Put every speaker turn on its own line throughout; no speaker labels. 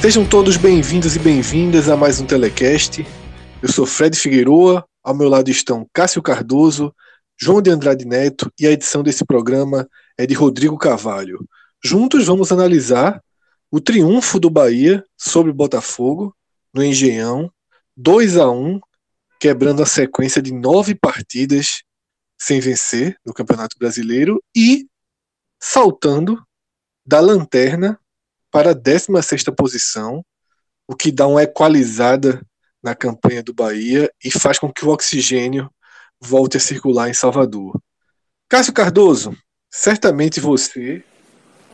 Sejam todos bem-vindos e bem-vindas a mais um Telecast. Eu sou Fred Figueroa, ao meu lado estão Cássio Cardoso, João de Andrade Neto e a edição desse programa é de Rodrigo Carvalho. Juntos vamos analisar o triunfo do Bahia sobre o Botafogo no Engenhão, 2 a 1, quebrando a sequência de nove partidas sem vencer no Campeonato Brasileiro e saltando da lanterna para a 16 posição, o que dá uma equalizada na campanha do Bahia e faz com que o oxigênio volte a circular em Salvador. Cássio Cardoso, certamente você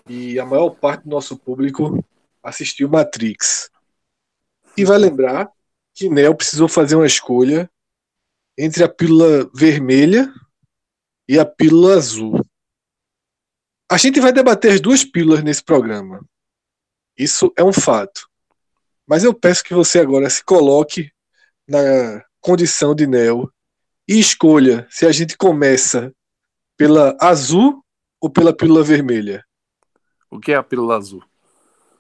e a maior parte do nosso público assistiu Matrix. E vai lembrar que Neo precisou fazer uma escolha entre a pílula vermelha e a pílula azul. A gente vai debater as duas pílulas nesse programa. Isso é um fato. Mas eu peço que você agora se coloque na condição de Neo e escolha se a gente começa pela azul ou pela pílula vermelha.
O que é a pílula azul?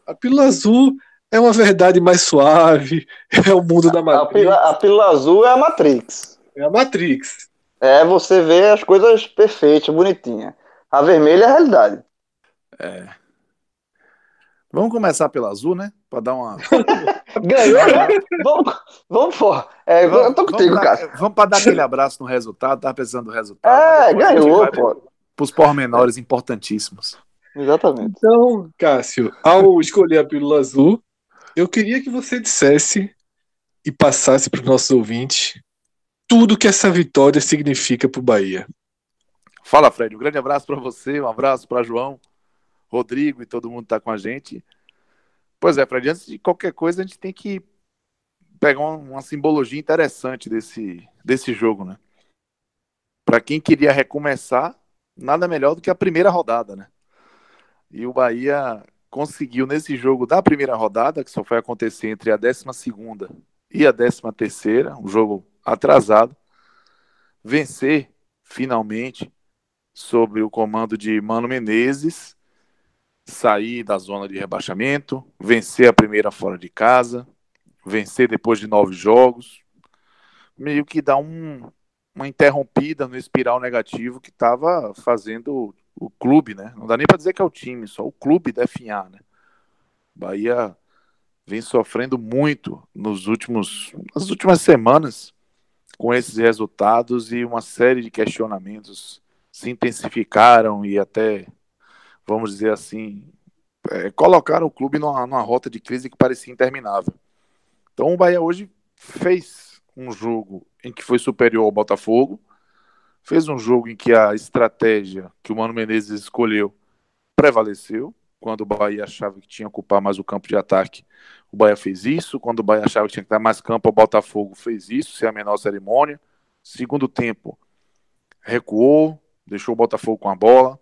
A pílula azul é uma verdade mais suave, é o mundo da Matrix.
A pílula, a pílula azul é a Matrix.
É a Matrix.
É você vê as coisas perfeitas, bonitinhas. A vermelha é a realidade.
É. Vamos começar pela azul, né? Para dar uma.
Ganhou, né? Vamos, vamos pô. É,
Vamos-
eu tô contigo,
vamos dar-
cara.
Vamos para dar aquele abraço no resultado, tava precisando do resultado.
É, ganhou,
vai
pô.
Pros pormenores importantíssimos.
Exatamente.
Então, Cássio, ao escolher a pílula azul, eu queria que você dissesse e passasse para os nossos ouvintes tudo que essa vitória significa para o Bahia.
Fala, Fred. Um grande abraço para você, um abraço para João, Rodrigo e todo mundo que tá com a gente. Pois é, Fred, antes de qualquer coisa, a gente tem que pegar uma, simbologia interessante desse, desse jogo, né? Para quem queria recomeçar, nada melhor do que a primeira rodada, né? E o Bahia conseguiu nesse jogo da primeira rodada, que só foi acontecer entre a 12 e a 13 terceira, um jogo atrasado, vencer finalmente sobre o comando de Mano Menezes, sair da zona de rebaixamento, vencer a primeira fora de casa, vencer depois de nove jogos, meio que dá um, uma interrompida no espiral negativo que estava fazendo o clube, né? Não dá nem para dizer que é o time, só o clube definhar, né? Bahia vem sofrendo muito nos últimos, nas últimas semanas com esses resultados e uma série de questionamentos se intensificaram e até, vamos dizer assim, é, colocaram o clube numa, numa rota de crise que parecia interminável. Então o Bahia hoje fez um jogo em que foi superior ao Botafogo, fez um jogo em que a estratégia que o Mano Menezes escolheu prevaleceu. Quando o Bahia achava que tinha que ocupar mais o campo de ataque, o Bahia fez isso. Quando o Bahia achava que tinha que dar mais campo, o Botafogo fez isso, sem a menor cerimônia. Segundo tempo, recuou, deixou o Botafogo com a bola.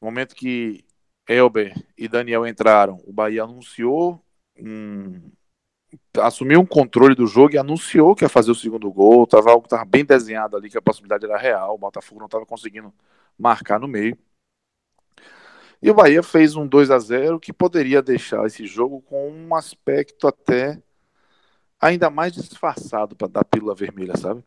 No momento que Elber e Daniel entraram, o Bahia anunciou um, assumiu um controle do jogo e anunciou que ia fazer o segundo gol. Tava algo estava bem desenhado ali, que a possibilidade era real. O Botafogo não estava conseguindo marcar no meio. E o Bahia fez um 2 a 0 que poderia deixar esse jogo com um aspecto até ainda mais disfarçado para dar pílula vermelha, sabe?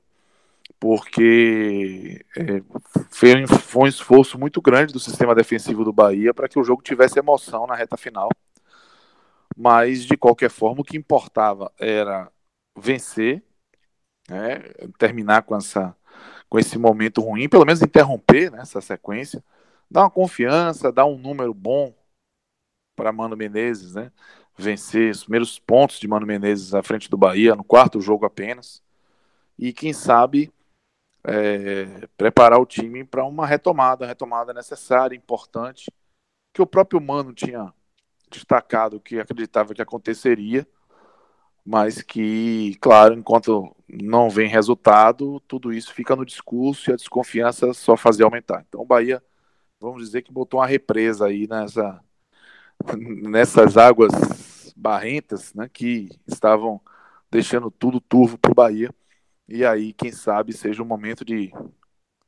Porque é, foi, foi um esforço muito grande do sistema defensivo do Bahia para que o jogo tivesse emoção na reta final mas de qualquer forma o que importava era vencer, né, terminar com essa com esse momento ruim, pelo menos interromper né, essa sequência, dar uma confiança, dar um número bom para Mano Menezes, né? Vencer os primeiros pontos de Mano Menezes à frente do Bahia, no quarto jogo apenas. E quem sabe é, preparar o time para uma retomada, retomada necessária, importante, que o próprio Mano tinha destacado que acreditava que aconteceria, mas que, claro, enquanto não vem resultado, tudo isso fica no discurso e a desconfiança só fazia aumentar. Então o Bahia, vamos dizer que botou uma represa aí nessa, nessas águas barrentas, né, que estavam deixando tudo turvo para o Bahia. E aí, quem sabe, seja o momento de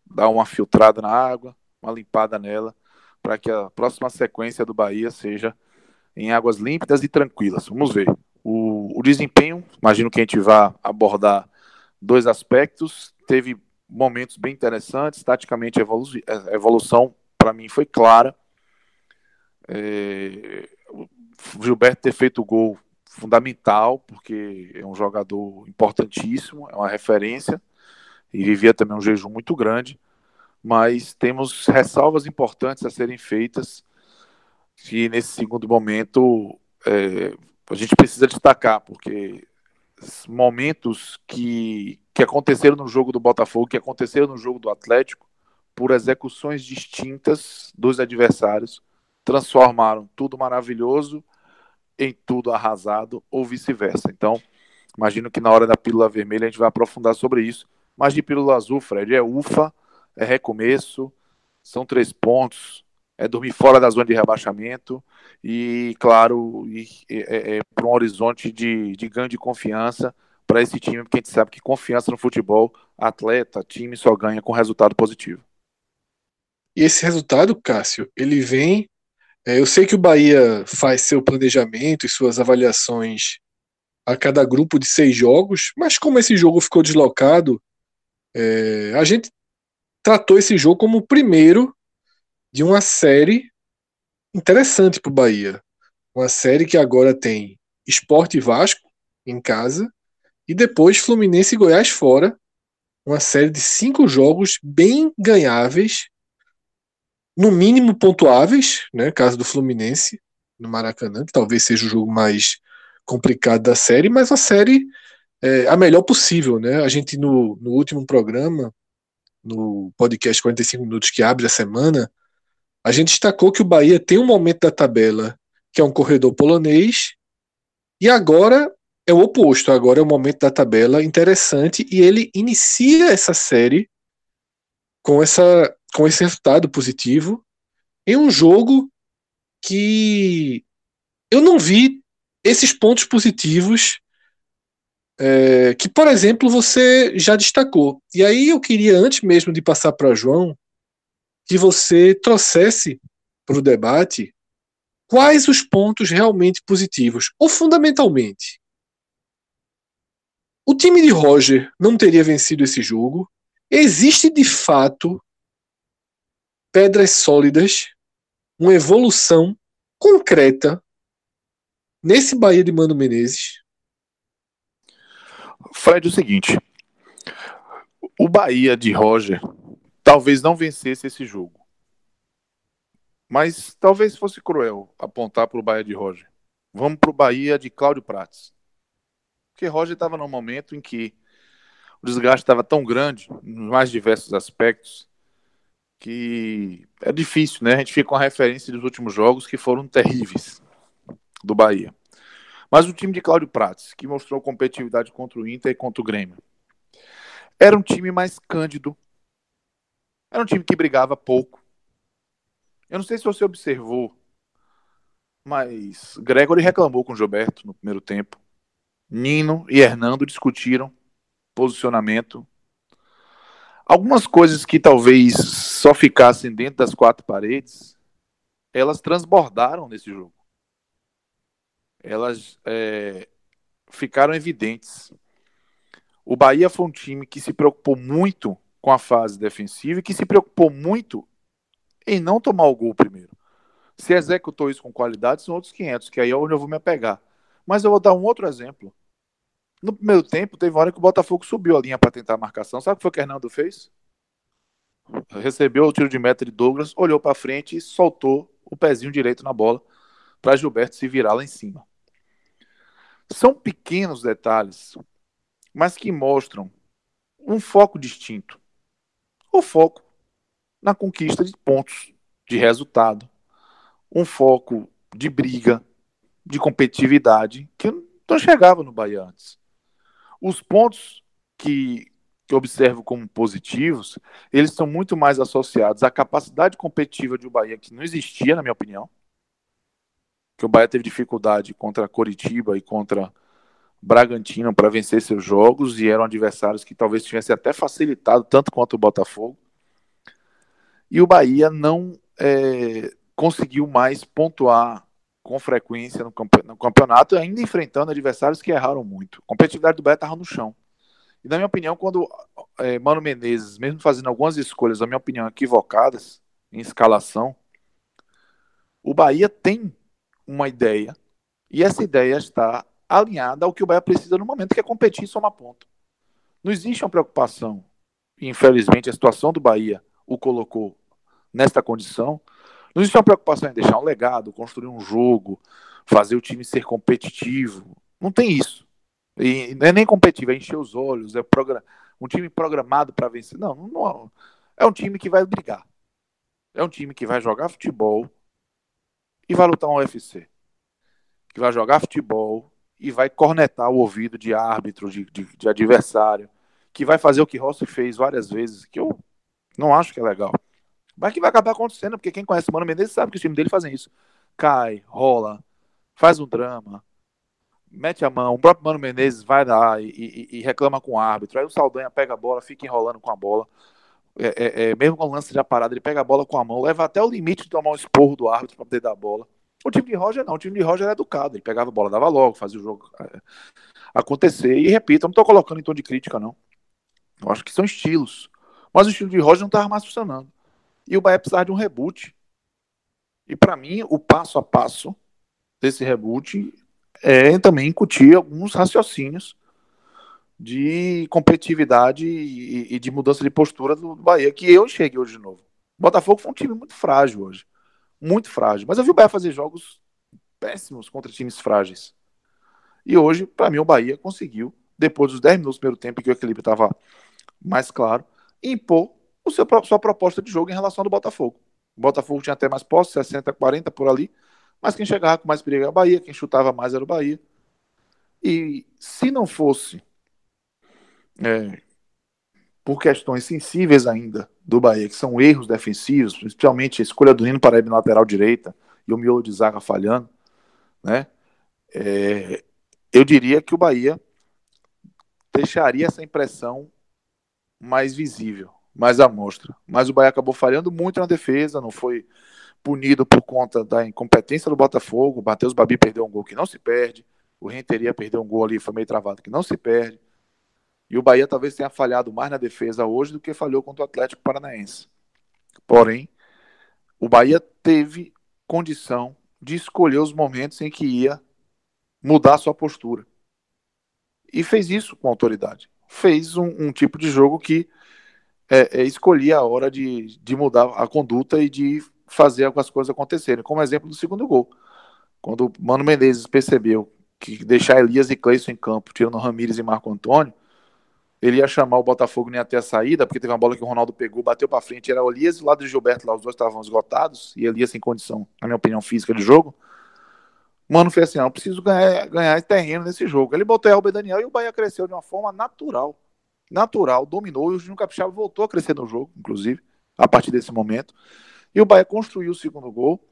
dar uma filtrada na água, uma limpada nela, para que a próxima sequência do Bahia seja em águas límpidas e tranquilas. Vamos ver. O, o desempenho, imagino que a gente vai abordar dois aspectos. Teve momentos bem interessantes, taticamente a evolu evolução para mim foi clara. É, o Gilberto ter feito o gol fundamental, porque é um jogador importantíssimo, é uma referência, e vivia também um jejum muito grande, mas temos ressalvas importantes a serem feitas, que nesse segundo momento é, a gente precisa destacar, porque momentos que, que aconteceram no jogo do Botafogo, que aconteceram no jogo do Atlético, por execuções distintas dos adversários, transformaram tudo maravilhoso em tudo arrasado ou vice-versa. Então, imagino que na hora da pílula vermelha a gente vai aprofundar sobre isso. Mas de pílula azul, Fred, é ufa, é recomeço, são três pontos, é dormir fora da zona de rebaixamento e, claro, é, é para um horizonte de, de ganho de confiança para esse time, porque a gente sabe que confiança no futebol, atleta, time só ganha com resultado positivo.
E esse resultado, Cássio, ele vem é, eu sei que o Bahia faz seu planejamento e suas avaliações a cada grupo de seis jogos, mas como esse jogo ficou deslocado, é, a gente tratou esse jogo como o primeiro de uma série interessante para o Bahia. Uma série que agora tem Esporte Vasco em casa e depois Fluminense e Goiás fora. Uma série de cinco jogos bem ganháveis no mínimo pontuáveis, né? Caso do Fluminense no Maracanã, que talvez seja o jogo mais complicado da série, mas a série é a melhor possível, né? A gente no, no último programa, no podcast 45 minutos que abre a semana, a gente destacou que o Bahia tem um momento da tabela que é um corredor polonês e agora é o oposto, agora é o momento da tabela interessante e ele inicia essa série com essa com esse resultado positivo em um jogo que eu não vi esses pontos positivos é, que, por exemplo, você já destacou. E aí eu queria, antes mesmo de passar para João, que você trouxesse para o debate quais os pontos realmente positivos, ou fundamentalmente. O time de Roger não teria vencido esse jogo. Existe de fato pedras sólidas, uma evolução concreta nesse Bahia de Mano Menezes?
Fred, é o seguinte: o Bahia de Roger talvez não vencesse esse jogo. Mas talvez fosse cruel apontar para o Bahia de Roger. Vamos para o Bahia de Cláudio Prates. Porque Roger estava num momento em que o desgaste estava tão grande, nos mais diversos aspectos, que é difícil, né? A gente fica com a referência dos últimos jogos que foram terríveis do Bahia. Mas o time de Cláudio Prates, que mostrou competitividade contra o Inter e contra o Grêmio, era um time mais cândido. Era um time que brigava pouco. Eu não sei se você observou, mas Gregory reclamou com o Gilberto no primeiro tempo. Nino e Hernando discutiram posicionamento, Algumas coisas que talvez só ficassem dentro das quatro paredes, elas transbordaram nesse jogo. Elas é, ficaram evidentes. O Bahia foi um time que se preocupou muito com a fase defensiva e que se preocupou muito em não tomar o gol primeiro. Se executou isso com qualidade, são outros 500, que aí é onde eu vou me apegar. Mas eu vou dar um outro exemplo. No primeiro tempo, teve uma hora que o Botafogo subiu a linha para tentar a marcação. Sabe o que foi que o Hernando fez? recebeu o tiro de meta de Douglas, olhou para frente e soltou o pezinho direito na bola para Gilberto se virar lá em cima. São pequenos detalhes, mas que mostram um foco distinto. O foco na conquista de pontos, de resultado. Um foco de briga, de competitividade, que não chegava no Bahia antes. Os pontos que, observo como positivos, eles são muito mais associados à capacidade competitiva de o Bahia, que não existia, na minha opinião. Que o Bahia teve dificuldade contra Coritiba e contra Bragantino para vencer seus jogos e eram adversários que talvez tivessem até facilitado tanto quanto o Botafogo. E o Bahia não é, conseguiu mais pontuar com frequência no, campeonato, ainda enfrentando adversários que erraram muito. A competitividade do Bahia estava no chão. E, na minha opinião, quando é, Mano Menezes, mesmo fazendo algumas escolhas, na minha opinião, equivocadas em escalação, o Bahia tem uma ideia, e essa ideia está alinhada ao que o Bahia precisa no momento, que é competir e somar ponto. Não existe uma preocupação, infelizmente a situação do Bahia o colocou nesta condição, não existe uma preocupação em deixar um legado, construir um jogo, fazer o time ser competitivo. Não tem isso. E não é nem competitivo, é encher os olhos, é um time programado para vencer. Não, não, é um time que vai brigar. É um time que vai jogar futebol e vai lutar um UFC. Que vai jogar futebol e vai cornetar o ouvido de árbitro, de, de, de adversário, que vai fazer o que Rossi fez várias vezes, que eu não acho que é legal. Mas que vai acabar acontecendo, porque quem conhece o Mano Menezes sabe que os times dele fazem isso. Cai, rola, faz um drama, mete a mão. O próprio Mano Menezes vai lá e, e, e reclama com o árbitro. Aí o Saldanha pega a bola, fica enrolando com a bola. É, é, é, mesmo com o lance já parado, ele pega a bola com a mão, leva até o limite de tomar um esporro do árbitro para poder dar a bola. O time de Roger não, o time de Roger era educado, ele pegava a bola, dava logo, fazia o jogo é, acontecer. E repito, eu não estou colocando em tom de crítica, não. Eu acho que são estilos. Mas o estilo de Roger não estava mais funcionando. E o Bahia precisava de um reboot. E para mim, o passo a passo desse reboot é também incutir alguns raciocínios de competitividade e, e, de mudança de postura do Bahia, que eu cheguei hoje de novo. O Botafogo foi um time muito frágil hoje. Muito frágil. Mas eu vi o Bahia fazer jogos péssimos contra times frágeis. E hoje, para mim, o Bahia conseguiu, depois dos 10 minutos do primeiro tempo, que o equilíbrio estava mais claro, impor o seu, sua proposta de jogo em relação ao Botafogo. O Botafogo tinha até mais posse, 60, 40 por ali, mas quem chegava com mais perigo era o Bahia, quem chutava mais era o Bahia. E se não fosse é, por questões sensíveis ainda do Bahia, que são erros defensivos, principalmente a escolha do Nino para na lateral direita e o miolo de zaga falhando, né? É, eu diria que o Bahia deixaria essa impressão mais visível mais à mostra. Mas o Bahia acabou falhando muito na defesa, não foi punido por conta da incompetência do Botafogo. O Matheus Babi perdeu um gol que não se perde. O Renteria perdeu um gol ali, foi meio travado, que não se perde. E o Bahia talvez tenha falhado mais na defesa hoje do que falhou contra o Atlético Paranaense. Porém, o Bahia teve condição de escolher os momentos em que ia mudar sua postura. E fez isso com autoridade. Fez um, um tipo de jogo que é, é escolher a hora de, de mudar a conduta e de fazer as coisas acontecerem. Como exemplo do segundo gol. Quando o Mano Menezes percebeu que deixar Elias e Cleison em campo, tirando Ramires e Marco Antônio, ele ia chamar o Botafogo nem até a saída, porque teve uma bola que o Ronaldo pegou, bateu para frente, era o Elias e o lado de Gilberto lá, os dois estavam esgotados, e Elias sem condição, na minha opinião, física de jogo. Mano fez assim, não, preciso ganhar, ganhar terreno nesse jogo. Ele botou Elber Daniel e o Bahia cresceu de uma forma natural natural, dominou e o Juninho Capixaba voltou a crescer no jogo, inclusive, a partir desse momento. E o Bahia construiu o segundo gol,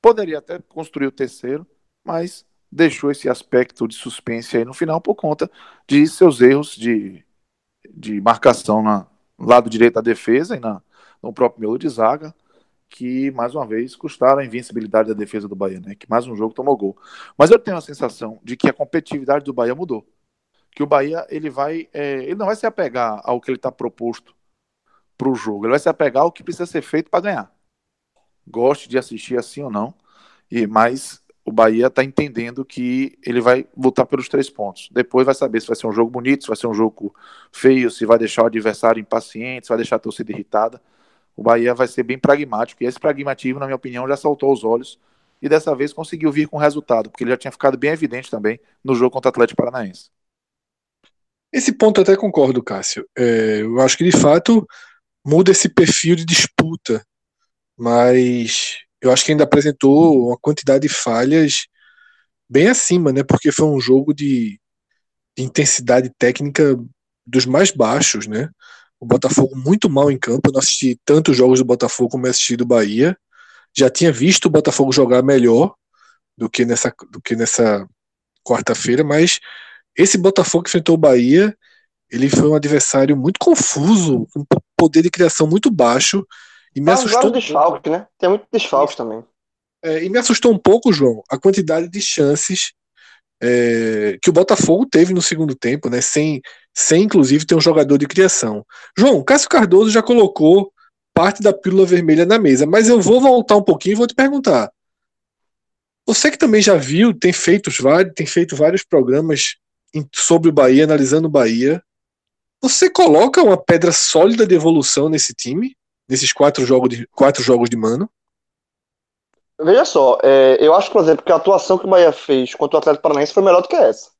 poderia até construir o terceiro, mas deixou esse aspecto de suspense aí no final por conta de seus erros de, de marcação na, no lado direito da defesa e na, no próprio meio de zaga, que mais uma vez custaram a invencibilidade da defesa do Bahia, né? Que mais um jogo tomou gol. Mas eu tenho a sensação de que a competitividade do Bahia mudou que o Bahia ele vai, é, ele não vai se apegar ao que ele está proposto para o jogo, ele vai se apegar ao que precisa ser feito para ganhar. Goste de assistir assim ou não, e mas o Bahia está entendendo que ele vai lutar pelos três pontos. Depois vai saber se vai ser um jogo bonito, se vai ser um jogo feio, se vai deixar o adversário impaciente, se vai deixar a torcida irritada. o Bahia vai ser bem pragmático, e esse pragmatismo, na minha opinião, já saltou os olhos e dessa vez conseguiu vir com resultado, porque ele já tinha ficado bem evidente também no jogo contra o Atlético Paranaense.
Esse ponto até concordo, Cássio. É, eu acho que de fato muda esse perfil de disputa, mas eu acho que ainda apresentou uma quantidade de falhas bem acima, né? Porque foi um jogo de, de intensidade técnica dos mais baixos, né? O Botafogo muito mal em campo. Eu não assisti tantos jogos do Botafogo como assisti do Bahia. Já tinha visto o Botafogo jogar melhor do que nessa, do que nessa quarta-feira, mas esse Botafogo que enfrentou o Bahia, ele foi um adversário muito confuso, com um poder de criação muito baixo. E me assustou. Um
desfalques, né? Tem muito desfalques também.
É, e me assustou um pouco, João, a quantidade de chances é, que o Botafogo teve no segundo tempo, né? Sem, sem inclusive ter um jogador de criação. João, Cássio Cardoso já colocou parte da pílula vermelha na mesa, mas eu vou voltar um pouquinho e vou te perguntar. Você que também já viu, tem feito, tem feito vários programas sobre o Bahia, analisando o Bahia. Você coloca uma pedra sólida de evolução nesse time, nesses quatro jogos de, quatro jogos de mano?
Veja só, é, eu acho, por exemplo, que a atuação que o Bahia fez contra o Atlético Paranaense foi melhor do que essa.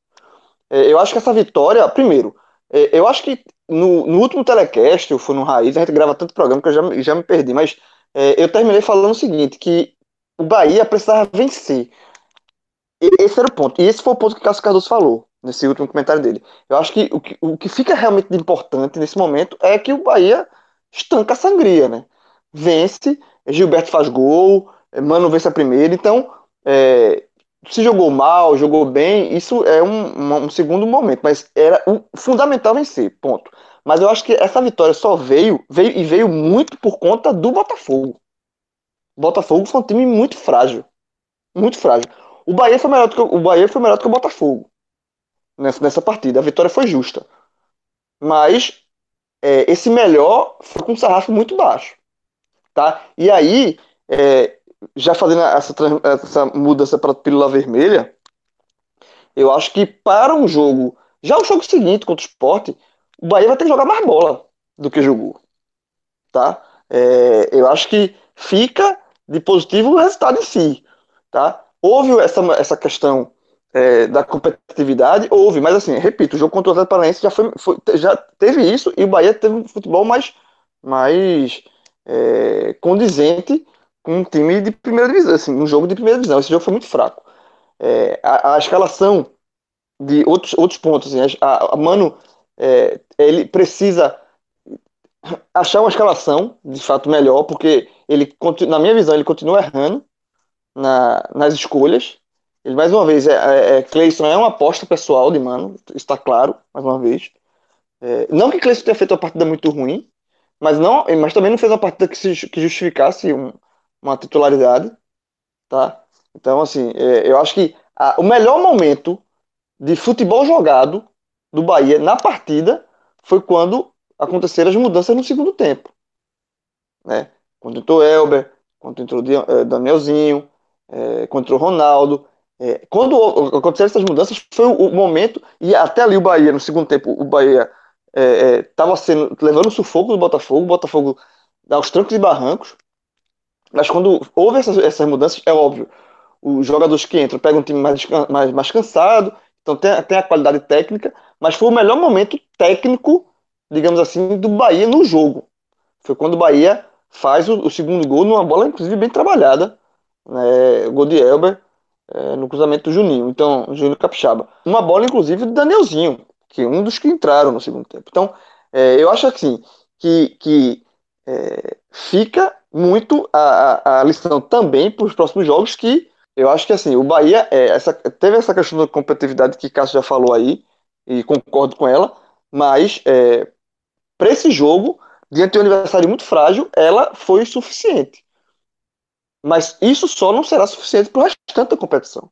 É, eu acho que essa vitória, primeiro, é, eu acho que no, no, último telecast, eu fui no Raiz, a gente grava tanto programa que eu já, já me perdi, mas é, eu terminei falando o seguinte, que o Bahia precisava vencer. E, esse era o ponto. E esse foi o ponto que o Cássio Cardoso falou, nesse último comentário dele. Eu acho que o que, o que fica realmente importante nesse momento é que o Bahia estanca a sangria, né? Vence, Gilberto faz gol, Mano vence a primeira, então é, se jogou mal, jogou bem, isso é um, um, segundo momento, mas era o fundamental vencer, ponto. Mas eu acho que essa vitória só veio, veio e veio muito por conta do Botafogo. O Botafogo foi um time muito frágil, muito frágil. O Bahia foi melhor do que o Bahia foi melhor do que o Botafogo nessa, nessa partida. A vitória foi justa, mas é, esse melhor foi com um sarrafo muito baixo, tá? E aí é, já fazendo essa, essa mudança para pílula vermelha, eu acho que para um jogo, já o jogo seguinte contra o esporte, o Bahia vai ter que jogar mais bola do que jogou. Tá? É, eu acho que fica de positivo o resultado em si. Tá? Houve essa, essa questão é, da competitividade, houve, mas assim, repito, o jogo contra o Atlético Paranaense já, foi, foi, já teve isso e o Bahia teve um futebol mais, mais é, condizente com um time de primeira divisão, assim, um jogo de primeira divisão. Esse jogo foi muito fraco. É, a, a, escalação de outros, outros pontos, assim, a, a Mano, é, ele precisa achar uma escalação de fato melhor, porque ele, na minha visão, ele continua errando na, nas escolhas. Mais uma vez, é, é, é Cleison é uma aposta pessoal de Mano, está claro, mais uma vez. É, não que Cleison tenha feito uma partida muito ruim, mas, não, mas também não fez uma partida que, se, que justificasse um, uma titularidade, tá? Então, assim, é, eu acho que a, o melhor momento de futebol jogado do Bahia na partida foi quando aconteceram as mudanças no segundo tempo, né? Quando entrou Elber, quando entrou é, Danielzinho, é, quando entrou Ronaldo. É, quando aconteceram essas mudanças, foi o, momento, e até ali o Bahia, no segundo tempo, o Bahia estava é, sendo levando o sufoco do Botafogo, o Botafogo aos trancos e barrancos, mas quando houve essas, essas mudanças, é óbvio, os jogadores que entram pegam um time mais, mais, mais cansado, então tem, tem a qualidade técnica, mas foi o melhor momento técnico, digamos assim, do Bahia no jogo. Foi quando o Bahia faz o, o segundo gol numa bola, inclusive, bem trabalhada, né, o gol de Elber, é, no cruzamento do Juninho, então, Juninho Capixaba. Uma bola, inclusive, do Danielzinho, que é um dos que entraram no segundo tempo. Então, é, eu acho assim, que, que é, fica muito a, a, lição também para os próximos jogos, que eu acho que assim, o Bahia é, essa, teve essa questão da competitividade que Cássio já falou aí, e concordo com ela, mas é, para esse jogo, diante de um adversário muito frágil, ela foi suficiente. Mas isso só não será suficiente para o restante da competição.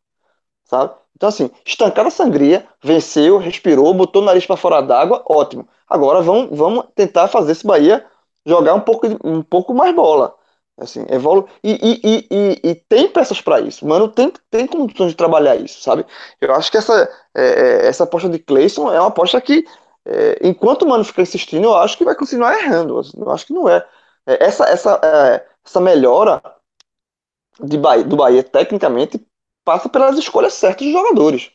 Sabe? Então, assim, estancar a sangria, venceu, respirou, botou o nariz para fora d'água, ótimo. Agora vamos, vamos tentar fazer esse Bahia jogar um pouco, um pouco mais bola. Assim, evolu e, e, e, e, tem peças para isso. Mano, tem, tem condições de trabalhar isso, sabe? Eu acho que essa, é, é, essa aposta de Clayson é uma aposta que, é, enquanto o Mano ficar insistindo, eu acho que vai continuar errando. Assim, eu acho que não é. é, essa, essa, é, essa melhora de Bahia, do Bahia, tecnicamente, passa pelas escolhas certas dos jogadores.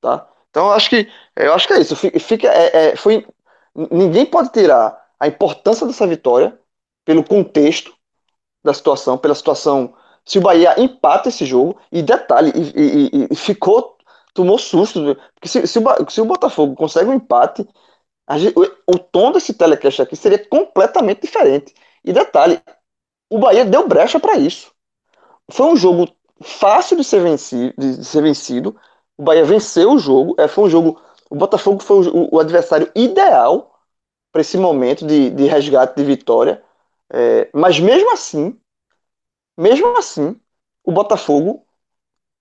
Tá? Então, eu acho que, eu acho que é isso. Fica, é, é, foi, ninguém pode tirar a importância dessa vitória pelo contexto da situação, pela situação. Se o Bahia empata esse jogo, e detalhe, e, e, e ficou, tomou susto, porque se, se, o, se o Botafogo consegue um empate, gente, o, o, tom desse telecast aqui seria completamente diferente. E detalhe, o Bahia deu brecha para isso. Foi um jogo fácil de ser vencido, de ser vencido. O Bahia venceu o jogo, é, foi um jogo. O Botafogo foi o, o adversário ideal para esse momento de, de resgate de vitória. É, mas mesmo assim, mesmo assim, o Botafogo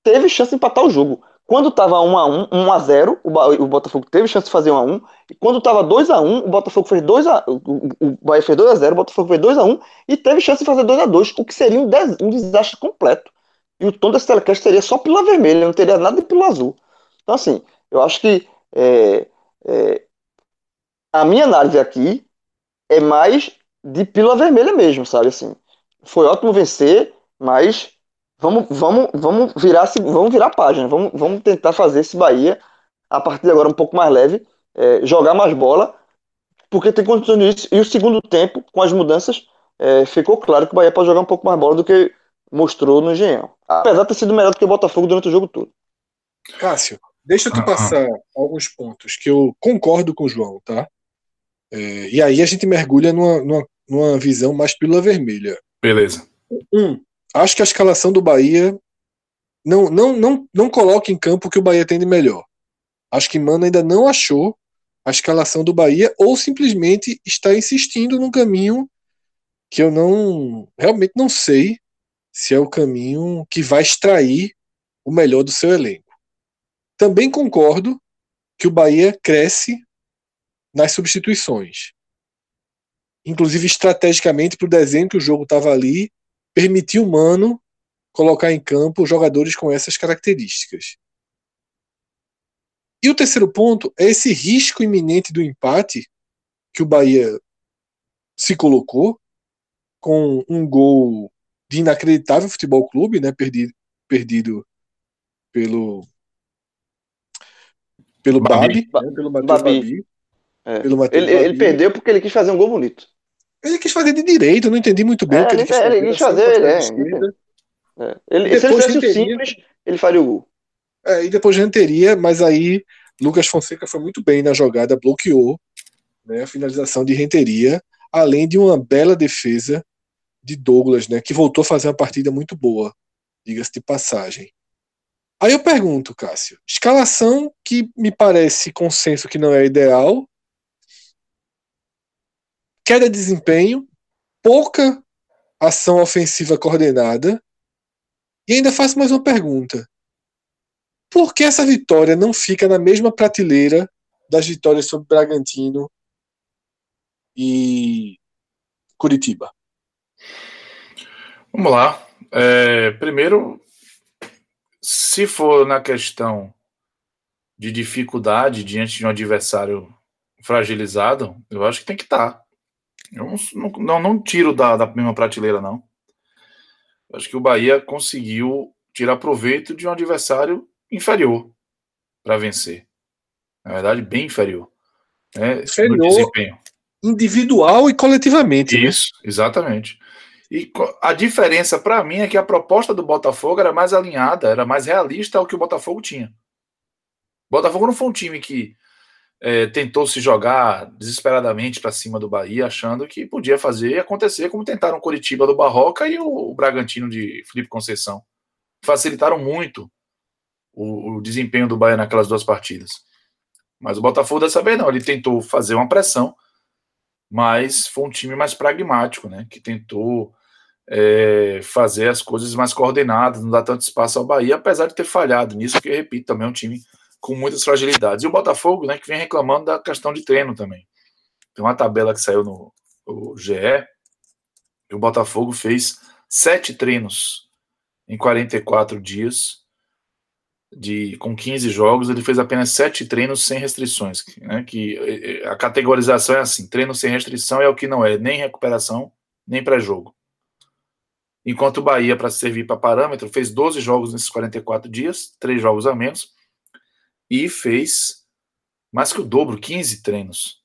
teve chance de empatar o jogo. Quando estava 1x1, 1x0, o, Botafogo teve chance de fazer 1x1. E quando estava 2x1, o Botafogo fez 2x1. O, Bahia fez 2x0, o Botafogo fez 2x1 e teve chance de fazer 2x2, o que seria um, des, um desastre completo. E o tom desse telecast seria só pila vermelha, não teria nada de pila azul. Então, assim, eu acho que é, é, a minha análise aqui é mais de pílula vermelha mesmo, sabe? Assim, foi ótimo vencer, mas vamos, vamos, vamos virar, vamos virar a página, vamos, vamos tentar fazer esse Bahia a partir de agora um pouco mais leve, é, jogar mais bola, porque tem condições disso. E o segundo tempo, com as mudanças, é, ficou claro que o Bahia pode jogar um pouco mais bola do que mostrou no Engenhão. Apesar de ter sido melhor do que o Botafogo durante o jogo todo.
Cássio, deixa eu te passar alguns pontos que eu concordo com o João, tá? É, e aí a gente mergulha numa, numa, numa visão mais pílula vermelha.
Beleza.
Um, acho que a escalação do Bahia não, não, não, não coloca em campo o que o Bahia tem de melhor. Acho que Mano ainda não achou a escalação do Bahia ou simplesmente está insistindo num caminho que eu não realmente não sei se é o caminho que vai extrair o melhor do seu elenco. Também concordo que o Bahia cresce nas substituições. Inclusive, estrategicamente, para o desenho que o jogo estava ali, permitiu o Mano colocar em campo jogadores com essas características. E o terceiro ponto é esse risco iminente do empate que o Bahia se colocou com um gol de inacreditável futebol clube, né, perdido, perdido pelo pelo Babi, Babi né, pelo Matheus Babi. Babi.
É. Ele, ele, perdeu porque ele quis fazer um gol bonito.
Ele quis fazer de direito, eu não entendi muito bem
é,
o que ele,
ele quis fazer. Ele quis fazer, ele, é, é. ele Se ele fizesse simples, ele faria o gol.
É, e depois Renteria, mas aí Lucas Fonseca foi muito bem na jogada, bloqueou né, a finalização de Renteria, além de uma bela defesa de Douglas, né, que voltou a fazer uma partida muito boa, diga-se de passagem. Aí eu pergunto, Cássio, escalação que me parece consenso que não é ideal, queda de desempenho, pouca ação ofensiva coordenada. E ainda faço mais uma pergunta. Por que essa vitória não fica na mesma prateleira das vitórias sobre Bragantino e Curitiba?
Vamos lá. É, primeiro, se for na questão de dificuldade diante de um adversário fragilizado, eu acho que tem que estar. Eu não, não, não tiro da, da mesma prateleira, não. Eu acho que o Bahia conseguiu tirar proveito de um adversário inferior para vencer. Na verdade, bem inferior.
Né, inferior individual e coletivamente.
Né? Isso, né? exatamente. E a diferença para mim é que a proposta do Botafogo era mais alinhada, era mais realista ao que o Botafogo tinha. O Botafogo não foi um time que é, tentou se jogar desesperadamente para cima do Bahia, achando que podia fazer e acontecer, como tentaram o Curitiba do Barroca e o, o Bragantino de Felipe Conceição. Facilitaram muito o, o, desempenho do Bahia naquelas duas partidas. Mas o Botafogo dessa vez não, ele tentou fazer uma pressão, mas foi um time mais pragmático, né? Que tentou é, fazer as coisas mais coordenadas, não dar tanto espaço ao Bahia, apesar de ter falhado nisso, que repito, também é um time com muitas fragilidades. E o Botafogo, né, que vem reclamando da questão de treino também. Tem uma tabela que saiu no, no GE, que o Botafogo fez sete treinos em 44 dias, de, com 15 jogos, ele fez apenas sete treinos sem restrições. Né, que a categorização é assim: treino sem restrição é o que não é nem recuperação nem pré-jogo. Enquanto o Bahia, para servir para parâmetro, fez 12 jogos nesses 44 dias, três jogos a menos, e fez mais que o dobro, 15 treinos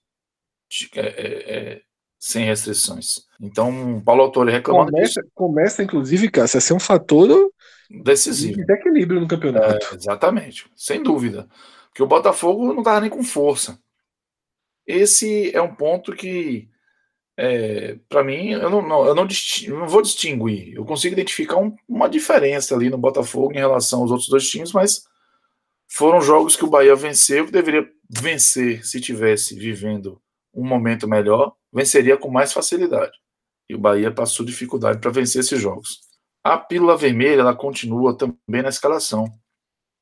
é, é, é, sem restrições. Então, Paulo Autori reclamando
começa, disso. Começa, inclusive, Cássio, a ser um fator
decisivo.
De equilíbrio no campeonato.
É, exatamente, sem dúvida. Porque o Botafogo não estava nem com força. Esse é um ponto que é, para mim, eu não, não eu não, não, vou distinguir. Eu consigo identificar um, uma diferença ali no Botafogo em relação aos outros dois times, mas foram jogos que o Bahia venceu, que deveria vencer se tivesse vivendo um momento melhor, venceria com mais facilidade. E o Bahia passou dificuldade para vencer esses jogos. A pílula vermelha ela continua também na escalação.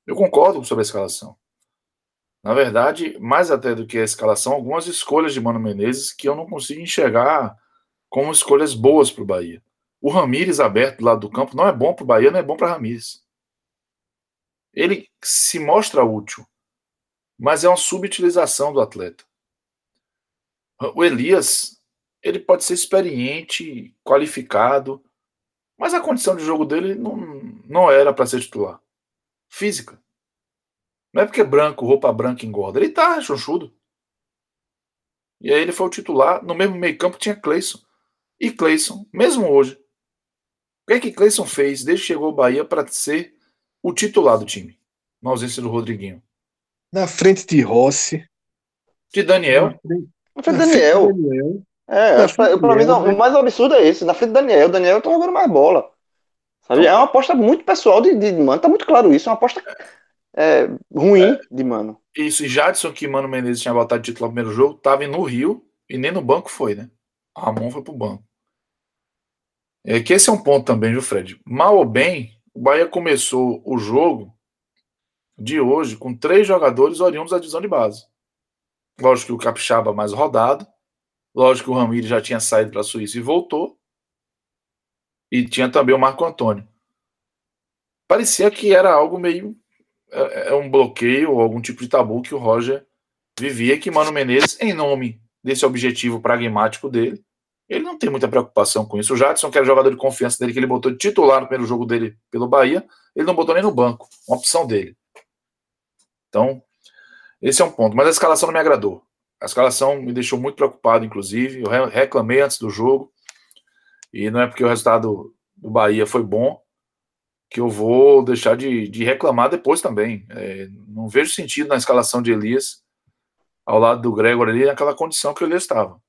Eu concordo sobre a escalação. Na verdade, mais até do que a escalação, algumas escolhas de Mano Menezes que eu não consigo enxergar como escolhas boas para o Bahia. O Ramires aberto do lado do campo não é bom para o Bahia, não é bom para Ramires. Ele se mostra útil, mas é uma subutilização do atleta. O Elias, ele pode ser experiente, qualificado, mas a condição de jogo dele não, não era para ser titular. Física. Não é porque é branco, roupa branca engorda. Ele tá chonchudo. E aí ele foi o titular. No mesmo meio campo tinha Cleison. E Cleison, mesmo hoje, o que é que Cleison fez desde que chegou ao Bahia para ser o titular do time? Na ausência do Rodriguinho.
Na frente de Rossi.
De Daniel.
Na frente de Daniel. Daniel. É, para mim, não, o mais absurdo é esse. Na frente de Daniel. Daniel tá jogando mais bola. Sabe? É uma aposta muito pessoal de, de mano. Tá muito claro isso. É uma aposta é, ruim é, de Mano.
Isso, e Jadson, que Mano Menezes tinha botado título no primeiro jogo, tava no Rio e nem no banco foi, né? Ramon foi pro banco. É que esse é um ponto também, viu, Fred? Mal ou bem, o Bahia começou o jogo de hoje com três jogadores oriundos da divisão de base. Lógico que o Capixaba mais rodado, lógico que o Ramiro já tinha saído para a Suíça e voltou, e tinha também o Marco Antônio. Parecia que era algo meio é, é um bloqueio ou algum tipo de tabu que o Roger vivia, que Mano Menezes, em nome desse objetivo pragmático dele, ele não tem muita preocupação com isso. O Jadson, que era jogador de confiança dele, que ele botou de titular no primeiro jogo dele pelo Bahia, ele não botou nem no banco, uma opção dele. Então, esse é um ponto. Mas a escalação não me agradou. A escalação me deixou muito preocupado, inclusive. Eu reclamei antes do jogo. E não é porque o resultado do Bahia foi bom, que eu vou deixar de, de reclamar depois também. É, não vejo sentido na escalação de Elias ao lado do Gregor ali naquela condição que o Elias estava.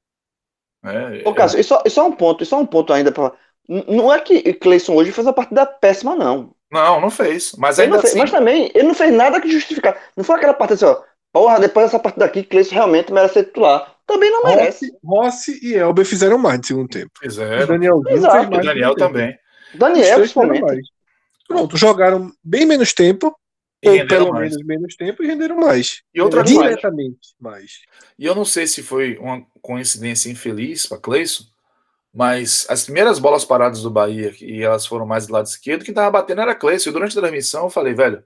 É, Ô, Cássio, é... isso, isso é um ponto, isso é um ponto ainda para. Não é que Cleison hoje fez a partida péssima, não.
Não, não fez. Mas ainda
fez,
assim...
Mas também, ele não fez nada que justificar. Não foi aquela partida assim, ó. Porra, depois dessa partida aqui, Cleison realmente merece ser titular. Também não merece.
Rossi, Rossi e Elber fizeram mais no segundo tempo.
Fizeram. O
Daniel,
fez mais Daniel também.
Daniel, principalmente.
Pronto, jogaram bem menos tempo, ou pelo mais. menos menos tempo, e renderam mais.
E outra
diretamente mais. mais.
E eu não sei se foi uma coincidência infeliz para Cleison, mas as primeiras bolas paradas do Bahia, e elas foram mais do lado esquerdo, quem estava batendo era Cleison. E durante a transmissão eu falei, velho,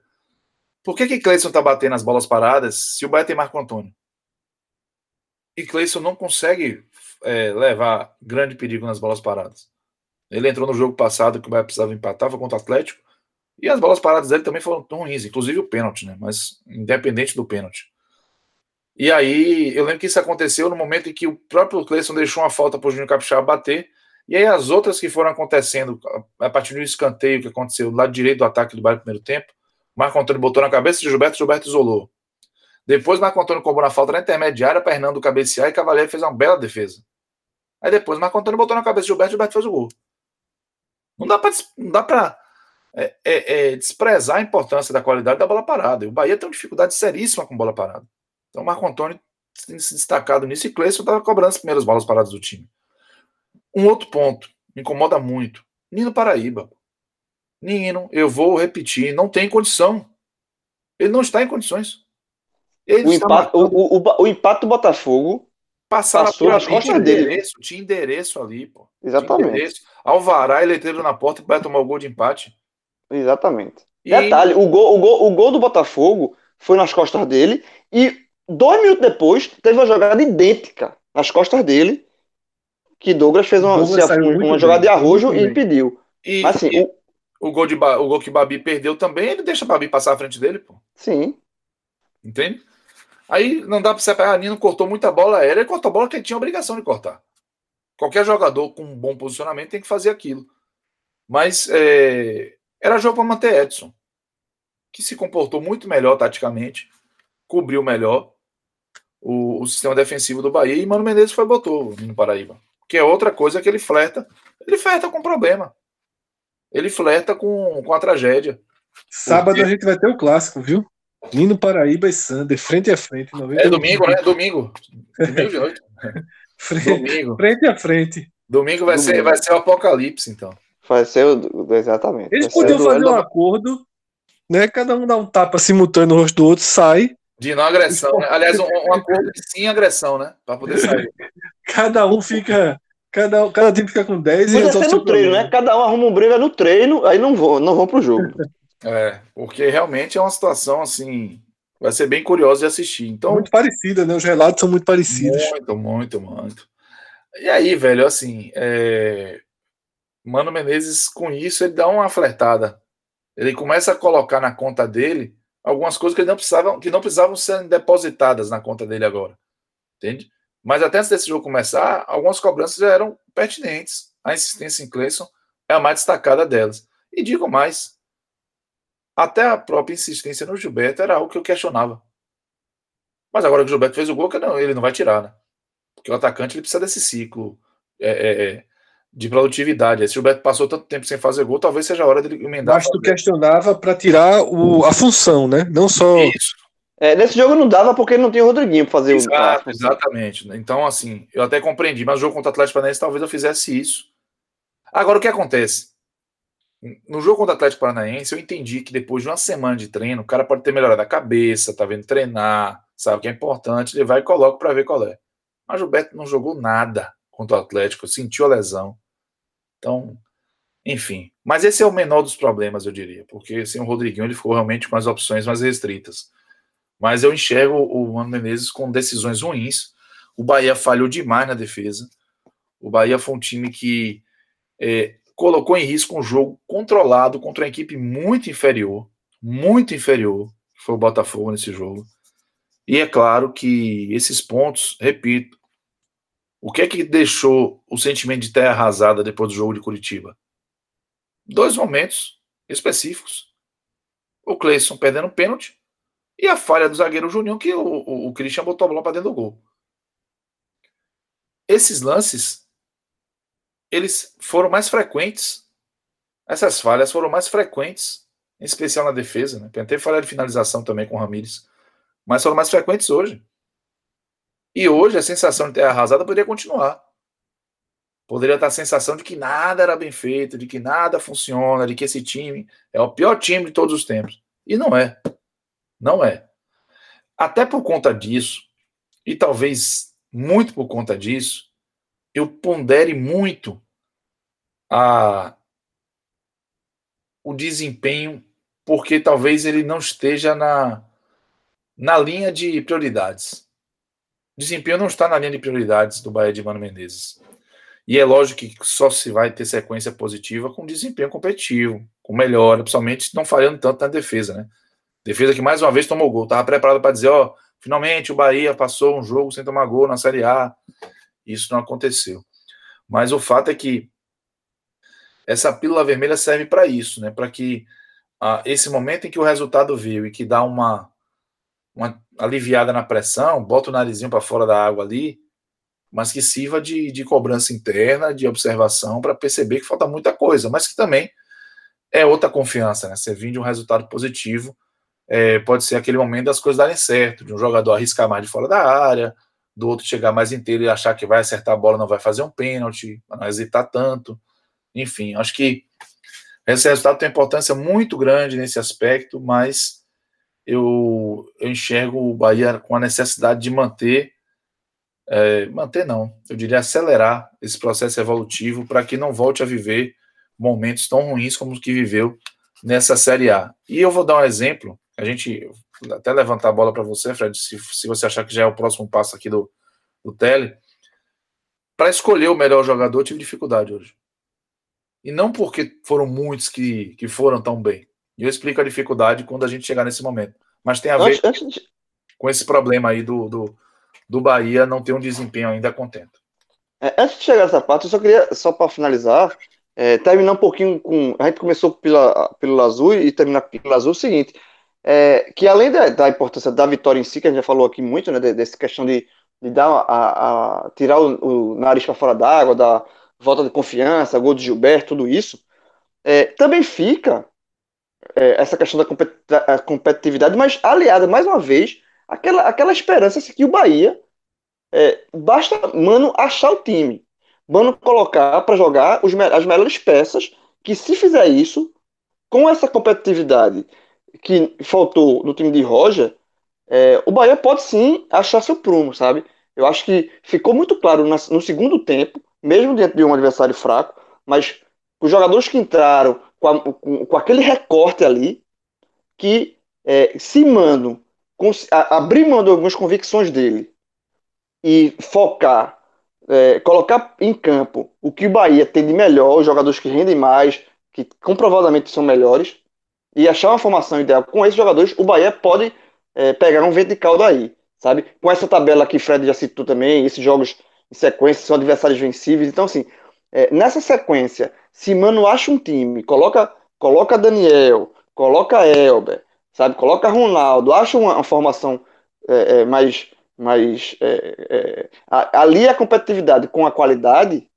por que que Cleison está batendo as bolas paradas se o Bahia tem Marco Antônio? E Cleison não consegue é, levar grande perigo nas bolas paradas. Ele entrou no jogo passado que o Bahia precisava empatar, foi contra o Atlético, e as bolas paradas dele também foram tão ruins, inclusive o pênalti, né? Mas independente do pênalti. E aí, eu lembro que isso aconteceu no momento em que o próprio Cleison deixou uma falta para o Júnior Capixaba bater. E aí, as outras que foram acontecendo, a partir do escanteio que aconteceu do lado direito do ataque do Bahia no primeiro tempo, Marco Antônio botou na cabeça de Gilberto, Gilberto isolou. Depois, Marco Antônio cobrou na falta na intermediária Hernando cabecear e Cavaleiro fez uma bela defesa. Aí depois, Marco Antônio botou na cabeça de Gilberto, Gilberto fez o gol. Não dá para não dá para é, é, é, desprezar a importância da qualidade da bola parada. E o Bahia tem uma dificuldade seríssima com bola parada. Então o Marco Antônio tem se destacado nisso e Cleison estava cobrando as primeiras bolas paradas do time. Um outro ponto, me incomoda muito. Nino Paraíba. Nino, eu vou repetir, não tem condição. Ele não está em condições.
Ele o, empate, o, o, o, empate do Botafogo
passaram Passou por ali, tinha endereço, tinha endereço ali, pô.
Exatamente.
Endereço. Alvará e letreiro na porta vai tomar o gol de empate.
Exatamente. E... Detalhe, o gol, o, gol, o gol do Botafogo foi nas costas dele e dois minutos depois teve uma jogada idêntica nas costas dele que Douglas fez uma,
Douglas saiu
uma, jogada
bem,
de arrojo e impediu.
E,
Mas assim,
e
o-
o, gol de o gol que o Babi perdeu também, ele deixa o Babi passar à frente dele, pô.
sim.
Entende? Aí não dá pra separar. A Nino cortou muita bola aérea, ele cortou a bola que ele tinha obrigação de cortar. Qualquer jogador com um bom posicionamento tem que fazer aquilo. Mas é, era jogo para manter Edson, que se comportou muito melhor taticamente, cobriu melhor o, o sistema defensivo do Bahia e Mano Menezes foi e botou no Paraíba. Que é outra coisa que ele flerta. Ele flerta com problema. Ele flerta com, com a tragédia.
Sábado
quê?
a gente vai ter o clássico, viu? Nino Paraíba e Sander, frente a frente. 91.
É domingo, né? Domingo. Domingo de noite.
Frente,
Domingo.
frente a frente.
Domingo vai, Ser,
Domingo.
vai ser o apocalipse, então.
Vai ser o, exatamente.
Eles
ser
podiam fazer um acordo, né? Cada um dá um tapa simultâneo no rosto do outro, sai.
De não agressão. Né? Aliás, um, um acordo de sim agressão, né? Para poder sair.
Cada um fica. Cada, cada time fica com 10 e resolve
ser no treino,
problema.
né? Cada um arruma um briga no treino, aí não vão, não vão pro jogo.
É, porque realmente é uma situação assim. Vai ser bem curioso de assistir. Então,
Muito parecida, né? Os relatos são muito parecidos.
Muito, muito, muito. E aí, velho, assim, é... Mano Menezes, com isso, ele dá uma flertada. Ele começa a colocar na conta dele algumas coisas que, não precisavam, que não precisavam ser depositadas na conta dele agora. Entende? Mas até antes desse jogo começar, algumas cobranças já eram pertinentes. A insistência em Cleison é a mais destacada delas. E digo mais, até a própria insistência no Gilberto era algo que eu questionava. Mas agora que o Gilberto fez o gol, não, ele não vai tirar, né? Porque o atacante ele precisa desse ciclo é, é, é, de produtividade. Se o Gilberto passou tanto tempo sem fazer gol, talvez seja a hora dele emendar.
Mas tu questionava para tirar o, a função, né? Não só.
Isso,
É, nesse jogo não dava porque não tinha o Rodriguinho pra fazer o
exato,
clássico.
exatamente. Então, assim, eu até compreendi, mas o jogo contra o Atlético Paranaense talvez eu fizesse isso. Agora, o que acontece? No jogo contra o Atlético Paranaense, eu entendi que depois de uma semana de treino, o cara pode ter melhorado a cabeça, tá vendo treinar, sabe o que é importante, ele vai e coloca para ver qual é. Mas o Beto não jogou nada contra o Atlético, sentiu a lesão. Então, enfim. Mas esse é o menor dos problemas, eu diria, porque sem o Rodriguinho ele ficou realmente com as opções mais restritas. Mas eu enxergo o Mano Menezes com decisões ruins. O Bahia falhou demais na defesa. O Bahia foi um time que é, colocou em risco um jogo controlado contra uma equipe muito inferior, muito inferior, que foi o Botafogo nesse jogo. E é claro que esses pontos, repito, o que é que deixou o sentimento de terra arrasada depois do jogo de Curitiba? Dois momentos específicos. O Cleison perdendo pênalti e a falha do zagueiro Juninho, que o, o, o Christian botou a bola para dentro do gol. Esses lances, eles foram mais frequentes. Essas falhas foram mais frequentes, em especial na defesa. Né? Teve falha de finalização também com o Ramires, mas foram mais frequentes hoje. E hoje a sensação de ter arrasado poderia continuar. Poderia estar a sensação de que nada era bem feito, de que nada funciona, de que esse time é o pior time de todos os tempos. E não é. Não é. Até por conta disso, e talvez muito por conta disso, eu pondere muito a, o desempenho, porque talvez ele não esteja na, na linha de prioridades. Desempenho não está na linha de prioridades do Bahia de Mano Menezes. E é lógico que só se vai ter sequência positiva com desempenho competitivo, com melhora, principalmente não falhando tanto na defesa, né? Defesa que mais uma vez tomou gol. Estava preparado para dizer, ó, finalmente o Bahia passou um jogo sem tomar gol na Série A. Isso não aconteceu. Mas o fato é que essa pílula vermelha serve para isso, né? Para que ah, esse momento em que o resultado veio e que dá uma, uma aliviada na pressão, bota o narizinho para fora da água ali, mas que sirva de, de cobrança interna, de observação, para perceber que falta muita coisa, mas que também é outra confiança, né? Você vir de um resultado positivo, é, pode ser aquele momento das coisas darem certo, de um jogador arriscar mais de fora da área, do outro chegar mais inteiro e achar que vai acertar a bola, não vai fazer um pênalti, não hesitar tanto. Enfim, acho que esse resultado tem importância muito grande nesse aspecto, mas eu, eu enxergo o Bahia com a necessidade de manter, é, manter não, eu diria acelerar esse processo evolutivo para que não volte a viver momentos tão ruins como os que viveu nessa Série A. E eu vou dar um exemplo, a gente até levantar a bola para você, Fred, se, se você achar que já é o próximo passo aqui do, do Tele, para escolher o melhor jogador, tive dificuldade hoje. E não porque foram muitos que, que foram tão bem. E eu explico a dificuldade quando a gente chegar nesse momento. Mas tem a ver antes, antes... com esse problema aí do, do, do Bahia não ter um desempenho ainda contento.
É, antes de chegar nessa parte, eu só queria, só para finalizar, é, terminar um pouquinho com. A gente começou pela, pelo azul e terminar pelo azul o seguinte: é, que além da, da, importância da vitória em si, que a gente já falou aqui muito, né, dessa questão de, de dar a, a tirar o, o nariz para fora d'água, da volta de confiança, gol de Gilberto, tudo isso, é, também fica é, essa questão da competitividade, mas aliada, mais uma vez, aquela, aquela esperança assim, que o Bahia é, basta, mano, achar o time. Mano, colocar para jogar os, as melhores peças, que se fizer isso, com essa competitividade que faltou no time de Roger, é, o Bahia pode sim achar seu prumo, sabe? Eu acho que ficou muito claro no segundo tempo, mesmo diante de um adversário fraco, mas os jogadores que entraram com, a, com, com aquele recorte ali, que é, se mano, abrir mão de algumas convicções dele e focar, é, colocar em campo o que o Bahia tem de melhor, os jogadores que rendem mais, que comprovadamente são melhores, e achar uma formação ideal com esses jogadores, o Bahia pode é, pegar um vento de caldo aí, sabe? Com essa tabela que Fred já citou também, esses jogos em sequência são adversários vencíveis. Então, assim, é, nessa sequência, se Mano acha um time, coloca, coloca Daniel, coloca Elber, sabe? Coloca Ronaldo, acha uma, uma formação é, é, mais. mais é, é, ali a competitividade com a qualidade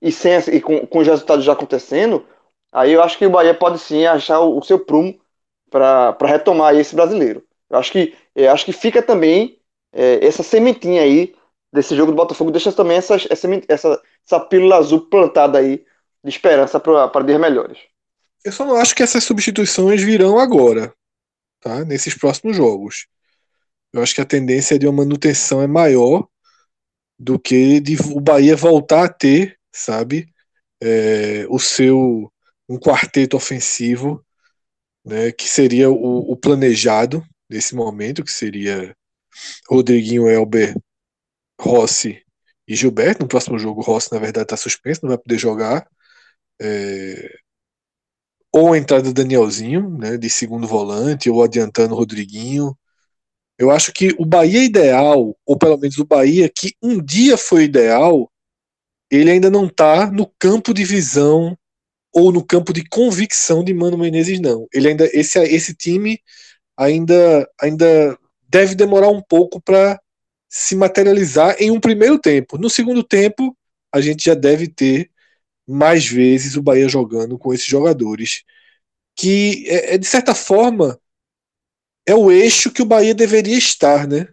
e, sem, e com, com os resultados já acontecendo, aí eu acho que o Bahia pode sim achar o, o seu prumo para retomar esse brasileiro. Eu acho que, eu acho que fica também é, essa sementinha aí desse jogo do Botafogo, deixa também essa, essa, essa, essa pílula azul plantada aí de esperança para dias melhores.
Eu só não acho que essas substituições virão agora, tá? Nesses próximos jogos. Eu acho que a tendência de uma manutenção é maior do que de o Bahia voltar a ter, sabe, é, o seu um quarteto ofensivo, né, que seria o, o planejado nesse momento, que seria Rodriguinho, Elber, Rossi e Gilberto. No próximo jogo, Rossi, na verdade, está suspenso, não vai poder jogar. É, ou a entrada do Danielzinho, né, de segundo volante, ou adiantando o Rodriguinho. Eu acho que o Bahia ideal, ou pelo menos o Bahia que um dia foi ideal, ele ainda não está no campo de visão ou no campo de convicção de Mano Menezes, não. Ele ainda esse esse time ainda ainda deve demorar um pouco para se materializar em um primeiro tempo. No segundo tempo, a gente já deve ter mais vezes o Bahia jogando com esses jogadores, que é, é, de certa forma é o eixo que o Bahia deveria estar, né?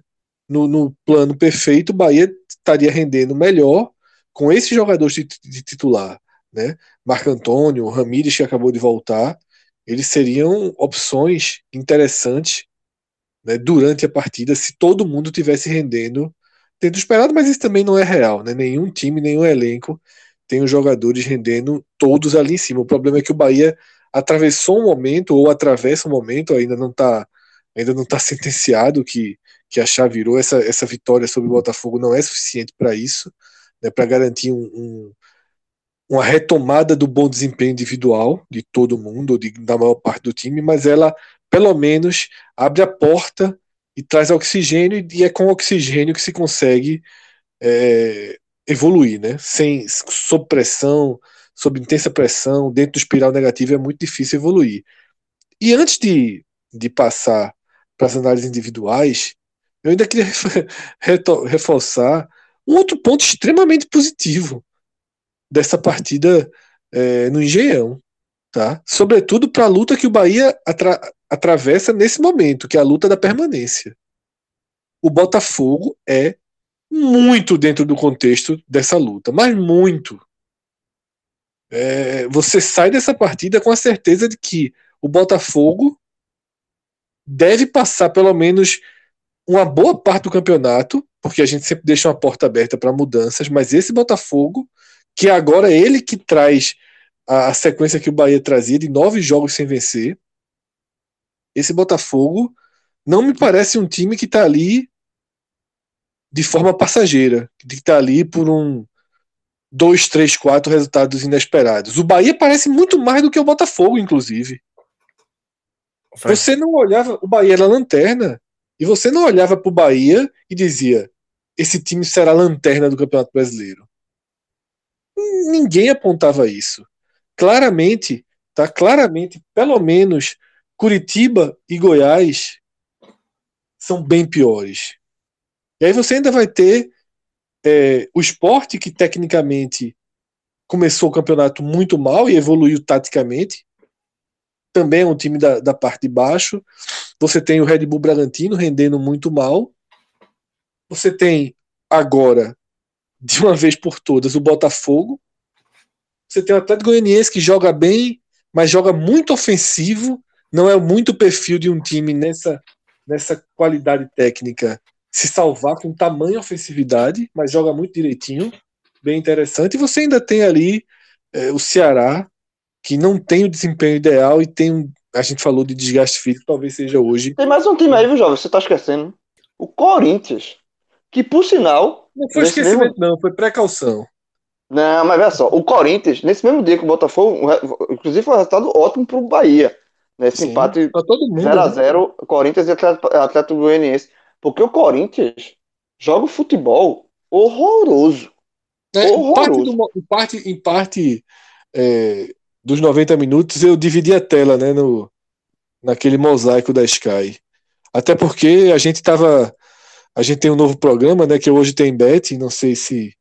No, no plano perfeito, o Bahia estaria rendendo melhor com esses jogadores de, de titular, né? Marco Antônio, Ramírez que acabou de voltar, eles seriam opções interessantes né, durante a partida se todo mundo tivesse rendendo dentro do esperado, mas isso também não é real, né? Nenhum time, nenhum elenco tem os jogadores rendendo todos ali em cima. O problema é que o Bahia atravessou um momento ou atravessa um momento, ainda não está ainda não tá sentenciado que que a chave virou essa essa vitória sobre o Botafogo não é suficiente para isso, né, para garantir um, um, uma retomada do bom desempenho individual de todo mundo, de, da maior parte do time, mas ela pelo menos abre a porta e traz oxigênio, e é com oxigênio que se consegue é, evoluir, né? Sem, sob pressão, sob intensa pressão, dentro do espiral negativo é muito difícil evoluir. E antes de, de passar para as análises individuais, eu ainda queria reforçar um outro ponto extremamente positivo dessa partida é, no Engenhão, tá? Sobretudo para a luta que o Bahia atravessa nesse momento, que é a luta da permanência. O Botafogo é muito dentro do contexto dessa luta, mas muito. É, você sai dessa partida com a certeza de que o Botafogo deve passar pelo menos uma boa parte do campeonato, porque a gente sempre deixa uma porta aberta para mudanças, mas esse Botafogo, que agora é ele que traz a, sequência que o Bahia trazia de nove jogos sem vencer, esse Botafogo não me parece um time que está ali de forma passageira, de estar tá ali por um dois, três, quatro resultados inesperados. O Bahia parece muito mais do que o Botafogo, inclusive. Você não olhava, o Bahia era lanterna, e você não olhava para o Bahia e dizia: esse time será a lanterna do Campeonato Brasileiro. Ninguém apontava isso. Claramente, tá claramente, pelo menos Curitiba e Goiás são bem piores. E aí você ainda vai ter é, o esporte que tecnicamente começou o campeonato muito mal e evoluiu taticamente. Também é um time da, da parte de baixo. Você tem o Red Bull Bragantino rendendo muito mal. Você tem agora, de uma vez por todas, o Botafogo. Você tem o Atlético Goianiense que joga bem, mas joga muito ofensivo. Não é muito perfil de um time nessa, nessa qualidade técnica se salvar com tamanha ofensividade, mas joga muito direitinho, bem interessante. E você ainda tem ali é, o Ceará, que não tem o desempenho ideal e tem um. A gente falou de desgaste físico, talvez seja hoje.
Tem mais um time aí, viu, jovem? Você tá esquecendo. O Corinthians, que por sinal.
Não foi esquecimento, mesmo... não, foi precaução.
Não, mas veja só, o Corinthians, nesse mesmo dia que o Botafogo, inclusive foi um resultado ótimo pro Bahia. Nesse Sim, empate 0x0, né? Corinthians e Atlético Goianiense. Porque o Corinthians joga futebol horroroso.
É, horroroso. Parte do, em parte, em parte é, dos 90 minutos eu dividi a tela né, no, naquele mosaico da Sky. Até porque a gente tava. A gente tem um novo programa, né? Que hoje tem bet, não sei se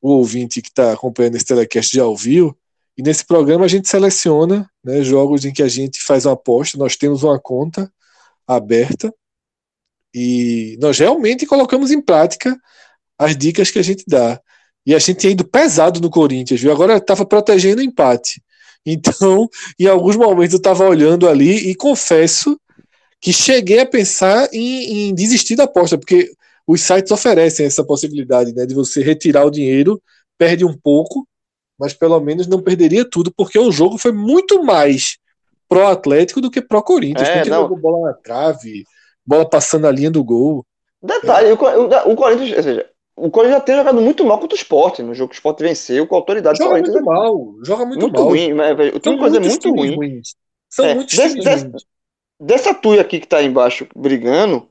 o ouvinte que está acompanhando esse telecast já ouviu. E nesse programa a gente seleciona né, jogos em que a gente faz uma aposta. Nós temos uma conta aberta e nós realmente colocamos em prática as dicas que a gente dá. E a gente tinha ido pesado no Corinthians, viu? Agora estava protegendo o empate. Então, em alguns momentos eu estava olhando ali e confesso que cheguei a pensar em, em, desistir da aposta, porque os sites oferecem essa possibilidade né, de você retirar o dinheiro, perde um pouco, mas pelo menos não perderia tudo, porque o jogo foi muito mais pró-Atlético do que pró-Corinthians. É, jogou bola na trave, bola passando a linha do gol.
Detalhe, é. o, o, Corinthians, ou seja, o Corinthians já tem jogado muito mal contra o Sport, no jogo que o Sport venceu, com a autoridade
joga muito é mal, joga muito, muito mal.
ruim, mas, o time coisa é muito ruim. Ruins. São é, muitos desse, desse, dessa tuia aqui que tá embaixo brigando,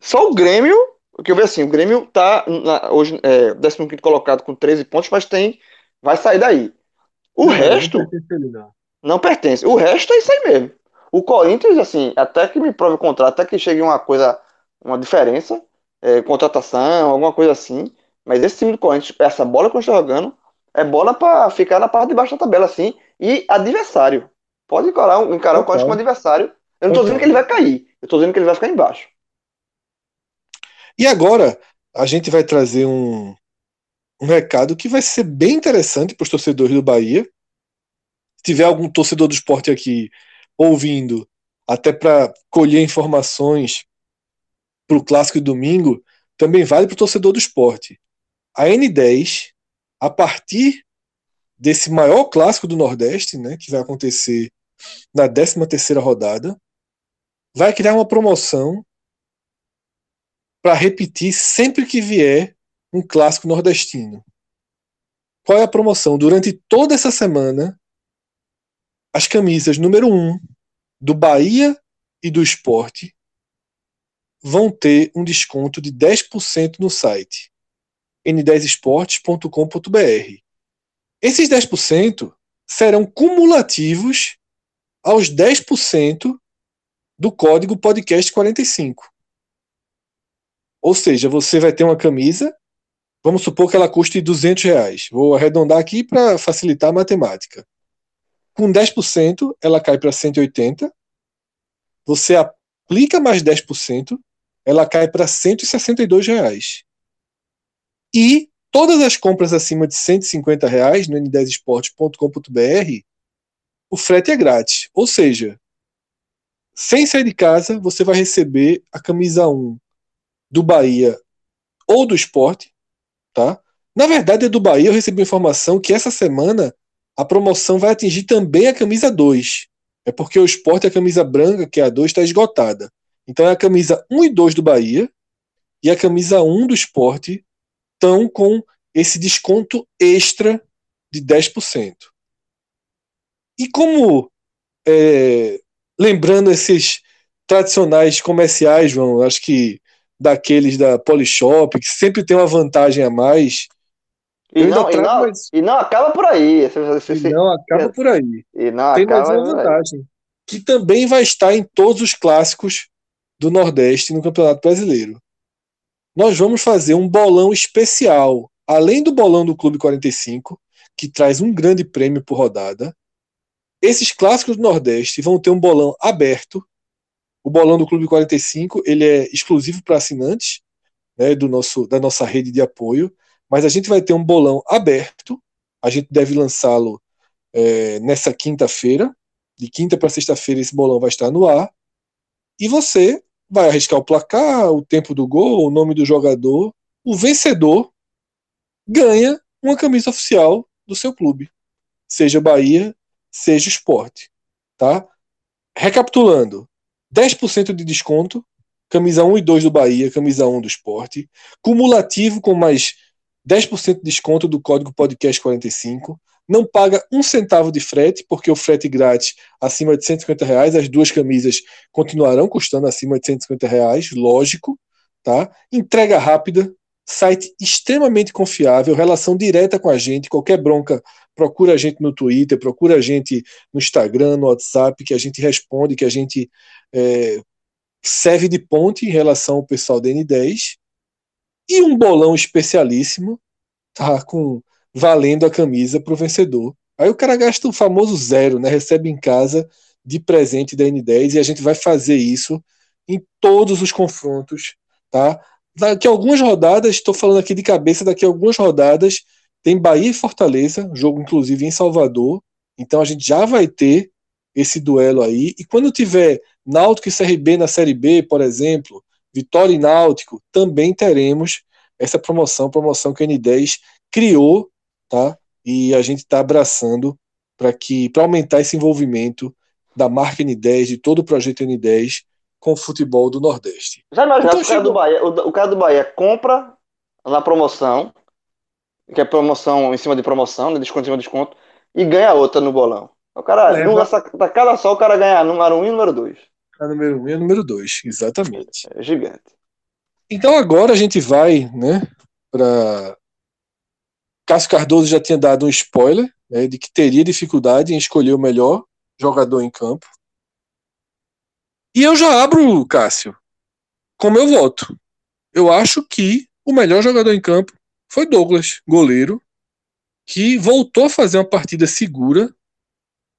só o Grêmio, que eu vejo assim, o Grêmio tá na, hoje é, 15 colocado com 13 pontos, mas tem vai sair daí. O não, resto não pertence, não. não pertence. O resto é isso aí mesmo. O Corinthians, assim, até que me prove o contrário, até que chegue uma coisa, uma diferença, é, contratação, alguma coisa assim. Mas esse time do Corinthians, essa bola que eu estou jogando, é bola para ficar na parte de baixo da tabela, assim. E adversário. Pode encarar, encarar o Corinthians como adversário. Eu não estou dizendo que ele vai cair, eu estou dizendo que ele vai ficar embaixo.
E agora, a gente vai trazer um, um recado que vai ser bem interessante para os torcedores do Bahia. Se tiver algum torcedor do esporte aqui ouvindo, até para colher informações para o clássico de domingo, também vale para o torcedor do esporte. A N10, a partir desse maior clássico do Nordeste, né, que vai acontecer na 13 terceira rodada, vai criar uma promoção para repetir sempre que vier um clássico nordestino. Qual é a promoção? Durante toda essa semana, as camisas número 1 um, do Bahia e do Esporte vão ter um desconto de 10% no site n10esportes.com.br. Esses 10% serão cumulativos aos 10% do código podcast 45. Ou seja, você vai ter uma camisa, vamos supor que ela custe 200 reais. Vou arredondar aqui para facilitar a matemática. Com 10%, ela cai para 180. Você aplica mais 10%, ela cai para 162 reais. E todas as compras acima de 150 reais no n10esporte.com.br, o frete é grátis. Ou seja, sem sair de casa, você vai receber a camisa 1 do Bahia ou do esporte, tá? Na verdade, é do Bahia. Eu recebi informação que essa semana a promoção vai atingir também a camisa 2. É porque o esporte, a camisa branca, que é a 2, está esgotada. Então é a camisa 1 e 2 do Bahia e a camisa 1 do esporte estão com esse desconto extra de 10%. E como, é, lembrando esses tradicionais comerciais, João, acho que daqueles da Polishop, que sempre tem uma vantagem a mais.
E não, e, não, mais... e não, acaba por aí.
E não acaba por aí.
E não
tem
mais
uma vantagem. Que também vai estar em todos os clássicos do Nordeste no Campeonato Brasileiro. Nós vamos fazer um bolão especial, além do bolão do Clube 45, que traz um grande prêmio por rodada. Esses clássicos do Nordeste vão ter um bolão aberto o bolão do Clube 45 ele é exclusivo para assinantes né, do nosso, da nossa rede de apoio, mas a gente vai ter um bolão aberto. A gente deve lançá-lo é, nessa quinta-feira. De quinta para sexta-feira, esse bolão vai estar no ar. E você vai arriscar o placar, o tempo do gol, o nome do jogador. O vencedor ganha uma camisa oficial do seu clube, seja Bahia, seja Esporte. Tá? Recapitulando, 10% de desconto, camisa 1 e 2 do Bahia, camisa 1 do esporte, cumulativo com mais 10% de desconto do código podcast 45, não paga um centavo de frete, porque o frete grátis acima de 150 reais, as duas camisas continuarão custando acima de 150 reais, lógico, tá? Entrega rápida, site extremamente confiável, relação direta com a gente, qualquer bronca, procura a gente no Twitter, procura a gente no Instagram, no WhatsApp, que a gente responde, que a gente é, serve de ponte em relação ao pessoal da N10, e um bolão especialíssimo, tá, com valendo a camisa para o vencedor. Aí o cara gasta o famoso zero, né, recebe em casa de presente da N10, e a gente vai fazer isso em todos os confrontos, tá? Daqui a algumas rodadas, estou falando aqui de cabeça, daqui a algumas rodadas tem Bahia e Fortaleza, jogo inclusive em Salvador. Então a gente já vai ter esse duelo aí. E quando tiver Náutico e CRB na Série B, por exemplo, Vitória e Náutico, também teremos essa promoção, promoção que a N10 criou, tá? E a gente está abraçando para que para aumentar esse envolvimento da marca N10, de todo o projeto N10 com o futebol do Nordeste.
Já imaginou então, o, cara do Bahia, o, o, cara do Bahia compra na promoção, que é promoção em cima de promoção, né, desconto em cima de desconto, e ganha outra no bolão. O cara, nessa, da cada só o cara ganha número 1 um e número 2.
A número 1 um e a número 2, exatamente.
É gigante.
Então agora a gente vai, né, para Cássio Cardoso já tinha dado um spoiler né, de que teria dificuldade em escolher o melhor jogador em campo. E eu já abro, Cássio, com meu voto. Eu acho que o melhor jogador em campo foi Douglas, goleiro, que voltou a fazer uma partida segura,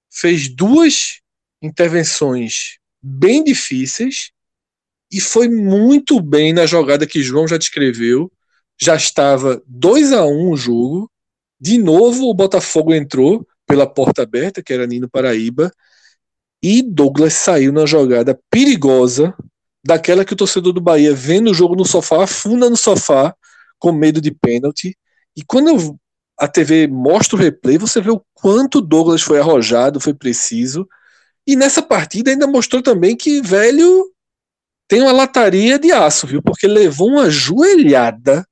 fez duas intervenções bem difíceis e foi muito bem na jogada que João já descreveu. Já estava 2 a 1 um o jogo. De novo o Botafogo entrou pela porta aberta, que era Nino Paraíba, e Douglas saiu na jogada perigosa, daquela que o torcedor do Bahia vendo o jogo no sofá, afunda no sofá com medo de pênalti. E quando eu, a TV mostra o replay, você vê o quanto Douglas foi arrojado, foi preciso. E nessa partida ainda mostrou também que velho tem uma lataria de aço, viu? Porque levou uma joelhada.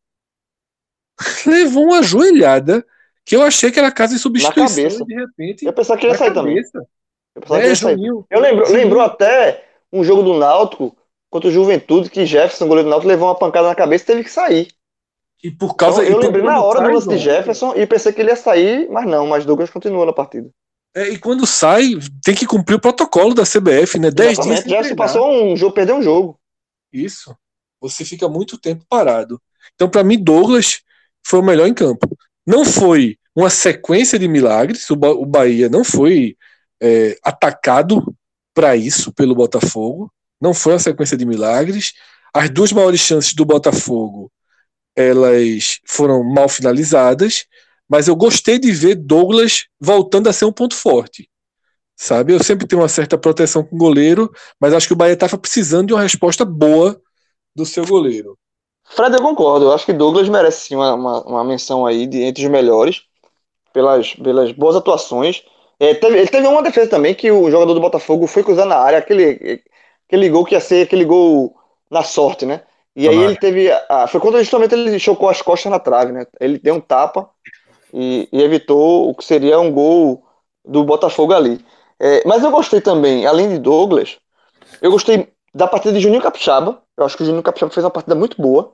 levou uma joelhada que eu achei que era casa de substituição.
de repente, eu pensava que ia sair cabeça. também. Eu, é, Juninho, eu lembro, lembrou até um jogo do Náutico contra o Juventude que Jefferson, goleiro do Náutico, levou uma pancada na cabeça e teve que sair.
E por causa
então, Eu lembrei na hora sai, do lance de Jefferson e pensei que ele ia sair, mas não, mas Douglas continua na partida.
É, e quando sai, tem que cumprir o protocolo da CBF, né? 10 dias.
Jefferson passou um jogo, perdeu um jogo.
Isso. Você fica muito tempo parado. Então, para mim, Douglas foi o melhor em campo. Não foi uma sequência de milagres, o, o Bahia não foi é, atacado para isso pelo Botafogo. Não foi uma sequência de milagres. As duas maiores chances do Botafogo elas foram mal finalizadas, mas eu gostei de ver Douglas voltando a ser um ponto forte. Sabe? Eu sempre tenho uma certa proteção com o goleiro, mas acho que o Bahia estava precisando de uma resposta boa do seu goleiro.
Fred, eu concordo. Eu acho que Douglas merece sim uma, uma, uma menção aí de entre os melhores pelas, pelas boas atuações. É, teve, ele teve uma defesa também que o jogador do Botafogo foi cruzar na área, aquele, aquele gol que ia ser aquele gol na sorte, né? E aí ele teve. Ah, foi quando justamente ele chocou as costas na trave, né? Ele deu um tapa e, e evitou o que seria um gol do Botafogo ali. É, mas eu gostei também, além de Douglas, eu gostei da partida de Juninho Capixaba. Eu acho que o Juninho Capixaba fez uma partida muito boa.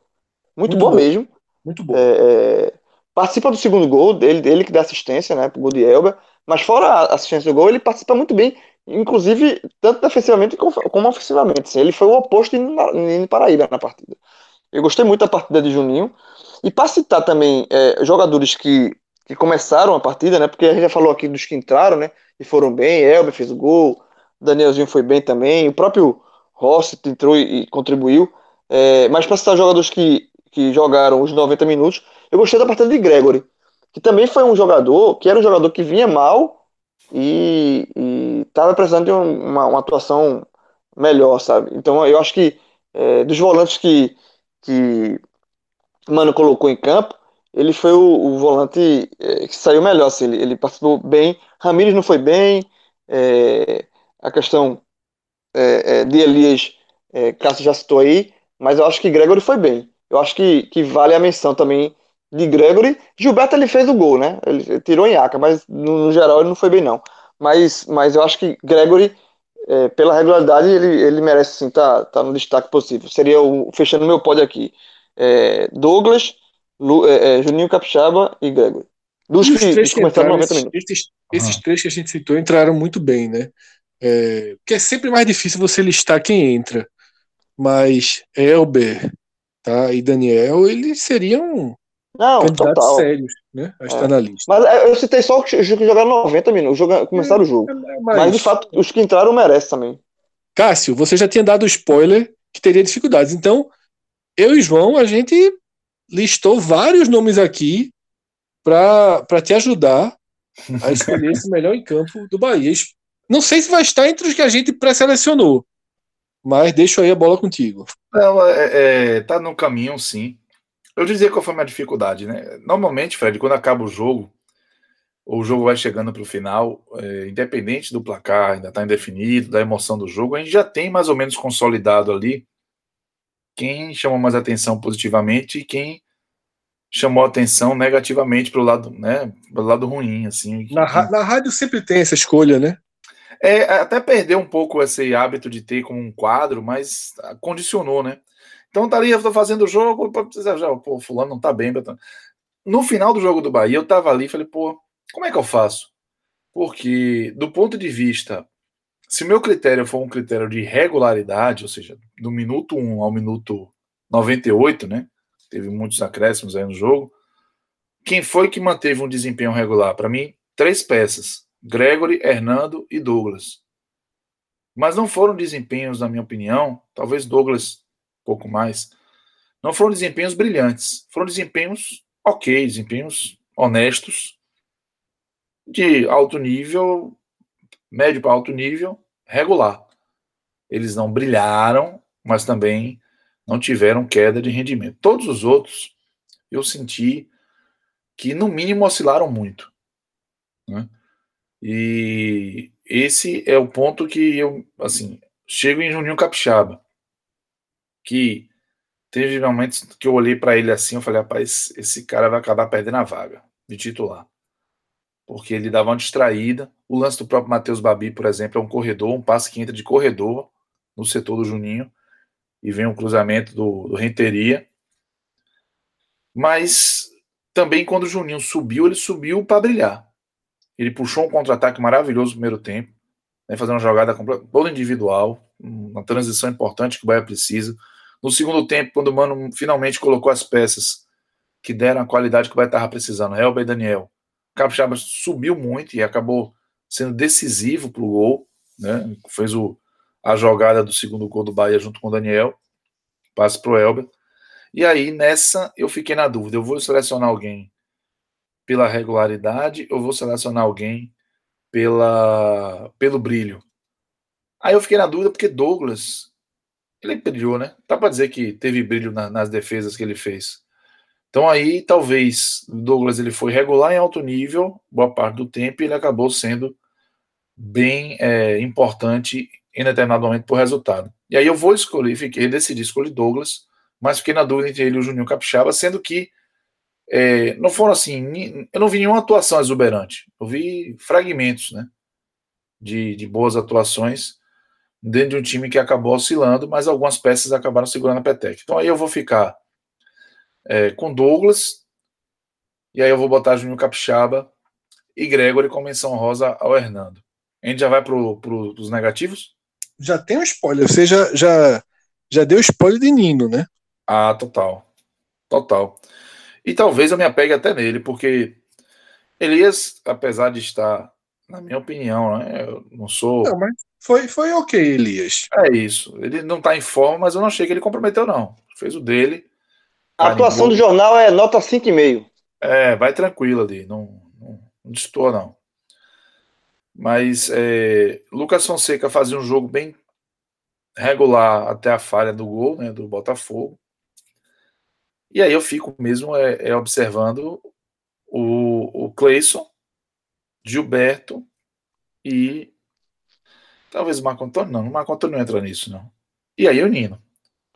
Muito, muito boa, boa, mesmo.
Muito boa.
É, é, participa do segundo gol, dele, ele que dá assistência, né? Pro gol de Elber. Mas fora a assistência do gol, ele participa muito bem, inclusive tanto defensivamente como ofensivamente. Ele foi o oposto de Nino Paraíba na partida. Eu gostei muito da partida de Juninho. E para citar também é, jogadores que, que começaram a partida, né? Porque a gente já falou aqui dos que entraram, né? E foram bem. Elber fez o gol, Danielzinho foi bem também. O próprio Rossi entrou e, e contribuiu. É, mas para citar jogadores que, que jogaram os 90 minutos, eu gostei da partida de Gregory que também foi um jogador que era um jogador que vinha mal e estava precisando de uma, uma, atuação melhor, sabe? Então eu acho que é, dos volantes que, que Mano colocou em campo, ele foi o, o volante é, que saiu melhor, assim, ele, ele, participou bem. Ramires não foi bem, é, a questão é, é, de Elias, é, Cássio já citou aí, mas eu acho que Gregory foi bem. Eu acho que, que vale a menção também de Gregory. Gilberto ele fez o gol, né? Ele tirou em Aca, mas no, no, geral ele não foi bem não. Mas, mas eu acho que Gregory, é, pela regularidade, ele, ele merece sim estar tá, tá no destaque possível. Seria o fechando meu pódio aqui. É, Douglas, Lu, é, é Juninho Capixaba e Gregory.
Dos que, três que entraram, 90 minutos. Esses, esses três que a gente citou entraram muito bem, né? É, porque é sempre mais difícil você listar quem entra. Mas Elber tá, e Daniel, eles seriam
não, candidatos total.
sérios, né? A estar é. na lista.
Mas é, eu citei só os que jogaram 90 minutos, jogaram, começaram é, o jogo. É, mas... mas... de fato, os que entraram merecem também.
Cássio, você já tinha dado spoiler que teria dificuldades. Então, eu e João, a gente listou vários nomes aqui para te ajudar a escolher esse melhor em campo do Bahia. Não sei se vai estar entre os que a gente pré-selecionou, mas deixo aí a bola contigo.
Não, é, é, tá no caminho, sim. Eu dizer qual foi a minha dificuldade, né? Normalmente, Fred, quando acaba o jogo, ou o jogo vai chegando para o final, é, independente do placar, ainda está indefinido, da emoção do jogo, a gente já tem mais ou menos consolidado ali quem chamou mais atenção positivamente e quem chamou atenção negativamente para o lado, né, pro lado ruim, assim.
Na, na rádio sempre tem essa escolha, né?
É, até perdeu um pouco esse hábito de ter como um quadro, mas condicionou, né? Então tá ali, eu tô fazendo o jogo, já, pô, fulano não tá bem. No final do jogo do Bahia, eu tava ali e falei, pô, como é que eu faço? Porque, do ponto de vista, se meu critério for um critério de regularidade, ou seja, do minuto 1 ao minuto 98, né? Teve muitos acréscimos aí no jogo. Quem foi que manteve um desempenho regular? Para mim, três peças: Gregory, Hernando e Douglas. Mas não foram desempenhos, na minha opinião, talvez Douglas pouco mais. Não foram desempenhos brilhantes, foram desempenhos ok, desempenhos honestos, de alto nível, médio para alto nível, regular. Eles não brilharam, mas também não tiveram queda de rendimento. Todos os outros, eu senti que no mínimo oscilaram muito. Né? E esse é o ponto que eu, assim, chego em Juninho Capixaba que teve momentos que eu olhei para ele assim, eu falei, rapaz, esse cara vai acabar perdendo a vaga de titular. Porque ele dava uma distraída. O lance do próprio Matheus Babi, por exemplo, é um corredor, um passe que entra de corredor no setor do Juninho e vem um cruzamento do, do Renteria. Mas também quando o Juninho subiu, ele subiu para brilhar. Ele puxou um contra-ataque maravilhoso no primeiro tempo, né, fazendo uma jogada toda individual, uma transição importante que o Bahia precisa. No segundo tempo, quando o Mano finalmente colocou as peças que deram a qualidade que o estava precisando, Helba e Daniel, o Capixaba subiu muito e acabou sendo decisivo para o gol, né? fez o, a jogada do segundo gol do Bahia junto com o Daniel, passe para o Elber. E aí, nessa, eu fiquei na dúvida: eu vou selecionar alguém pela regularidade ou vou selecionar alguém pela, pelo brilho? Aí eu fiquei na dúvida porque Douglas ele brilhou, né? Dá para dizer que teve brilho na, nas defesas que ele fez. Então aí talvez Douglas ele foi regular em alto nível boa parte do tempo e ele acabou sendo bem é, importante em determinado momento por resultado. E aí eu vou escolher, fiquei decidi escolher Douglas mas fiquei na dúvida entre ele e o Juninho Capixaba, sendo que é, não foram assim, eu não vi nenhuma atuação exuberante, eu vi fragmentos, né, de, de boas atuações dentro de um time que acabou oscilando, mas algumas peças acabaram segurando a peteca. Então aí eu vou ficar é, com Douglas, e aí eu vou botar Juninho Capixaba e Gregory com menção rosa ao Hernando. A gente já vai para os negativos?
Já tem um spoiler, você já, já, já deu spoiler de Nino, né?
Ah, total. Total. E talvez eu me apegue até nele, porque Elias, apesar de estar, na minha opinião, né, eu não sou.
Não, mas foi, foi ok, Elias.
É isso. Ele não está em forma, mas eu não achei que ele comprometeu, não. Fez o dele.
A atuação do jornal é nota 5,5.
É, vai tranquilo ali. Não, não, não distor, não. Mas é, Lucas Fonseca fazia um jogo bem regular até a falha do gol, né, do Botafogo. E aí eu fico mesmo é, é observando o, o Cleison, Gilberto e talvez o Marco Antônio, não, o Marco Antônio não entra nisso, não. E aí o Nino.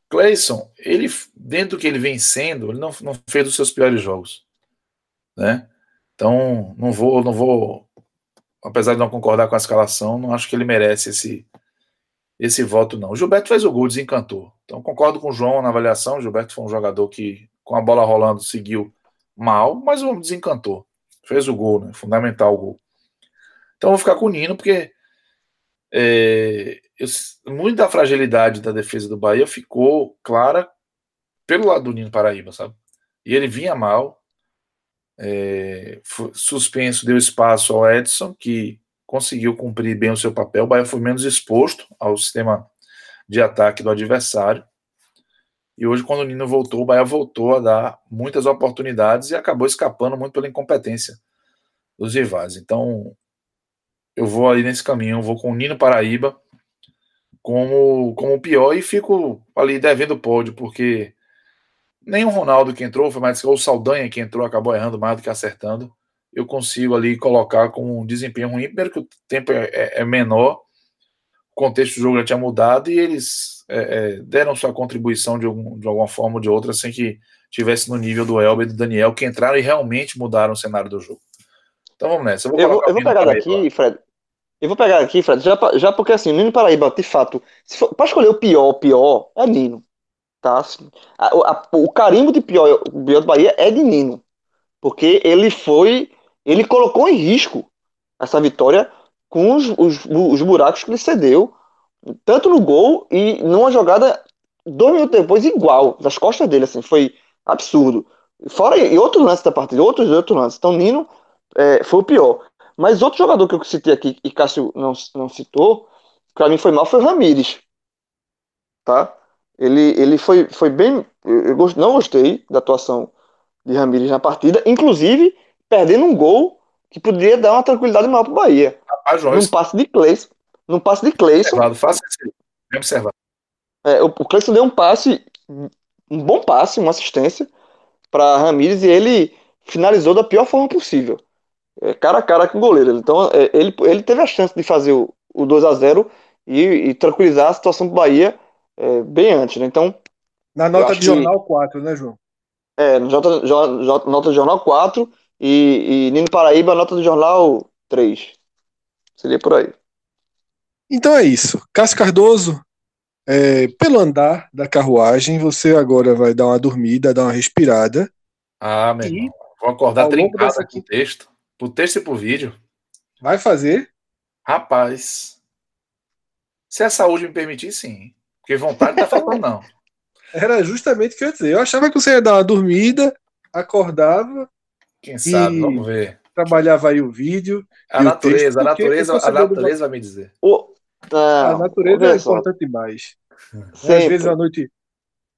Cleison, ele, dentro do que ele vem sendo, ele não, não fez os seus piores jogos, né? Então, não vou, não vou, apesar de não concordar com a escalação, não acho que ele merece esse, esse voto, não. O Gilberto fez o gol, desencantou. Então, concordo com o João na avaliação. O Gilberto foi um jogador que, com a bola rolando, seguiu mal, mas o desencantou. Fez o gol, né? Fundamental o gol. Então, vou ficar com o Nino, porque é, eu, fragilidade da defesa do Bahia ficou clara pelo lado do Nino Paraíba, sabe? E ele vinha mal. É, suspenso deu espaço ao Edson, que conseguiu cumprir bem o seu papel. O Bahia foi menos exposto ao sistema de ataque do adversário. E hoje, quando o Nino voltou, o Bahia voltou a dar muitas oportunidades e acabou escapando muito pela incompetência dos rivais. Então, eu vou ali nesse caminho, vou com o Nino Paraíba como, como pior e fico ali devendo pódio, porque nem o Ronaldo que entrou, foi mais ou o Saldanha que entrou, acabou errando mais do que acertando eu consigo ali colocar com um desempenho ruim. Primeiro que o tempo é, é, é menor, o contexto do jogo já tinha mudado e eles é, é, deram sua contribuição de, algum, de, alguma forma ou de outra, sem que tivesse no nível do Elber e do Daniel, que entraram e realmente mudaram o cenário do jogo. Então vamos nessa.
Eu vou, eu vou, eu vou pegar daqui, Fred. Eu vou pegar aqui, Fred, já, já porque assim, Nino Paraíba, de fato, para escolher o pior, o pior, é Nino. Tá? Assim, a, a, o carimbo de pior, o pior do Bahia é de Nino. Porque ele foi ele colocou em risco essa vitória com os, os, os buracos que ele cedeu, tanto no gol e numa jogada dois minutos depois igual, das costas dele, assim, foi absurdo. Fora e outro lance da partida, outros outros lances. Então, Nino é, foi o pior. Mas outro jogador que eu citei aqui e Cássio não, não citou, para mim foi mal, foi o Ramires. Tá? Ele, ele foi, foi bem. Eu, não gostei da atuação de Ramires na partida, inclusive perdendo um gol que poderia dar uma tranquilidade maior para o Bahia. Rapaz, num passe de Cleison. Num passe de Cleison. É, o, o Cleison deu um passe, um bom passe, uma assistência para Ramires e ele finalizou da pior forma possível. É, cara a cara com o goleiro. Então é, ele, ele teve a chance de fazer o, o 2 a 0 e, e tranquilizar a situação do Bahia é, bem antes. Né? Então,
Na nota de jornal que, 4, né, João?
É, nota, nota de jornal 4 e, e Nino Paraíba, nota do jornal 3. Seria por aí.
Então é isso. Cássio Cardoso, é, pelo andar da carruagem, você agora vai dar uma dormida, dar uma respirada.
Ah, meu irmão. Vou acordar trincado dessa... aqui texto. Pro texto e pro vídeo.
Vai fazer?
Rapaz. Se a saúde me permitir, sim. Porque vontade não tá faltando, não.
Era justamente o que eu ia dizer. Eu achava que você ia dar uma dormida, acordava
quem sabe, vamos ver.
Trabalhava aí o vídeo.
A natureza, texto, a natureza, a natureza vai me dizer.
O, ah, a natureza é importante demais. Sempre. Às vezes a noite,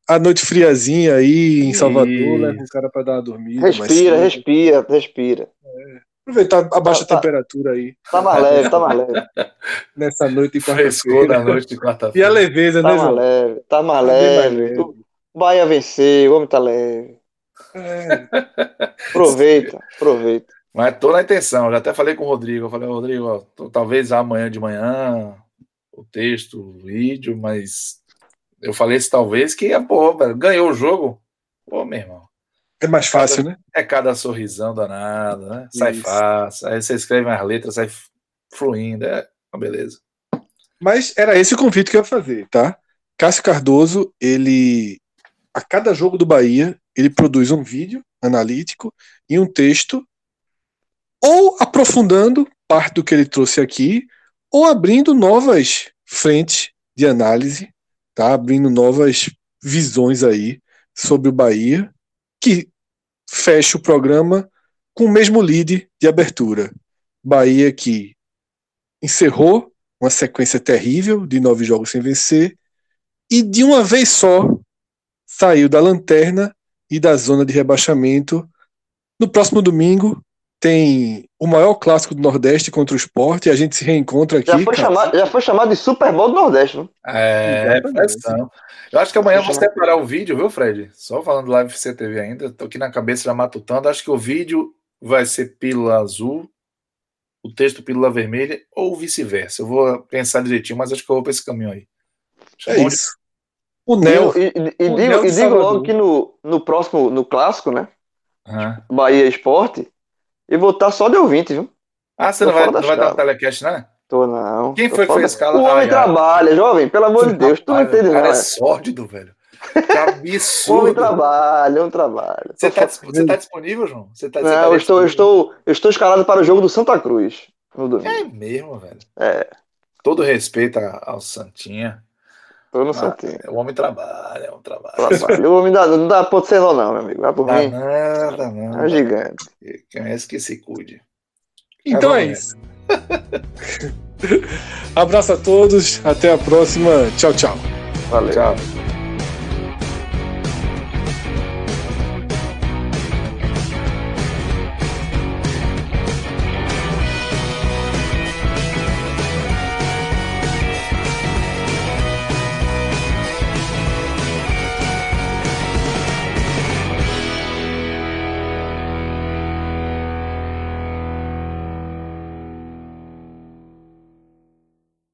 a noite friazinha aí em Salvador, Isso. leva o cara para dar uma dormida.
Respira, respira, respira. É.
Aproveitar a baixa tá, tá, temperatura aí.
Tá mais leve, tá mais leve.
Nessa noite de
quarta-feira. noite de quarta-feira.
E a leveza,
tá
né,
João? Leve, tá mais tá leve. leve. O Bahia venceu, o homem tá leve. É. aproveita, aproveita.
Mas tô na intenção, já até falei com o Rodrigo. Eu falei, Rodrigo, ó, talvez amanhã de manhã o texto, o vídeo, mas Eu falei isso talvez que, pô, ganhou o jogo. Pô, meu irmão.
É mais fácil,
cada,
né?
É cada sorrisão danado, né? Sai Isso. fácil. Aí você escreve as letras, sai fluindo. É uma beleza.
Mas era esse o convite que eu ia fazer, tá? Cássio Cardoso, ele. A cada jogo do Bahia, ele produz um vídeo analítico e um texto, ou aprofundando parte do que ele trouxe aqui, ou abrindo novas frentes de análise, tá? Abrindo novas visões aí sobre o Bahia que fecha o programa com o mesmo lead de abertura. Bahia que encerrou uma sequência terrível de nove jogos sem vencer e de uma vez só saiu da lanterna e da zona de rebaixamento. No próximo domingo tem o maior clássico do Nordeste contra o esporte e a gente se reencontra aqui.
Já foi, chamado, já foi chamado de Super Bowl do Nordeste, né?
É, é. Eu acho que amanhã vou separar o vídeo, viu, Fred? Só falando do Live CTV ainda, tô aqui na cabeça já matutando. Acho que o vídeo vai ser pílula azul, o texto pílula vermelha, ou vice-versa. Eu vou pensar direitinho, mas acho que eu vou para esse caminho aí.
É isso.
O Nel. E, e, e, o digo, e digo logo que no, no próximo, no clássico, né? Uhum. Bahia Esporte, e vou estar só de ouvinte, viu?
Ah, você não vai, não vai dar um telecast, né?
Tô não.
Quem foi que fez a escala?
O homem ah, trabalha, jovem, pelo amor de Deus, tu não entende não.
Cara, é sórdido, velho. Que absurdo.
O homem trabalha, um trabalho.
Você tá, você tá disponível, João? Você tá,
não, tá eu, estou, eu, estou, eu estou escalado para o jogo do Santa Cruz no domingo.
É mesmo, velho.
É.
Todo respeito ao Santinha.
Tô no ah, Santinha.
O homem trabalha, é um trabalho.
Trabalha. O homem dá, não dá ponto sem não, meu amigo. Vai por
dá
mim.
Nada, não.
É gigante.
Conhece que se cuide.
Então é, é isso. Abraço a todos, até a próxima. Tchau, tchau.
Valeu.
Tchau.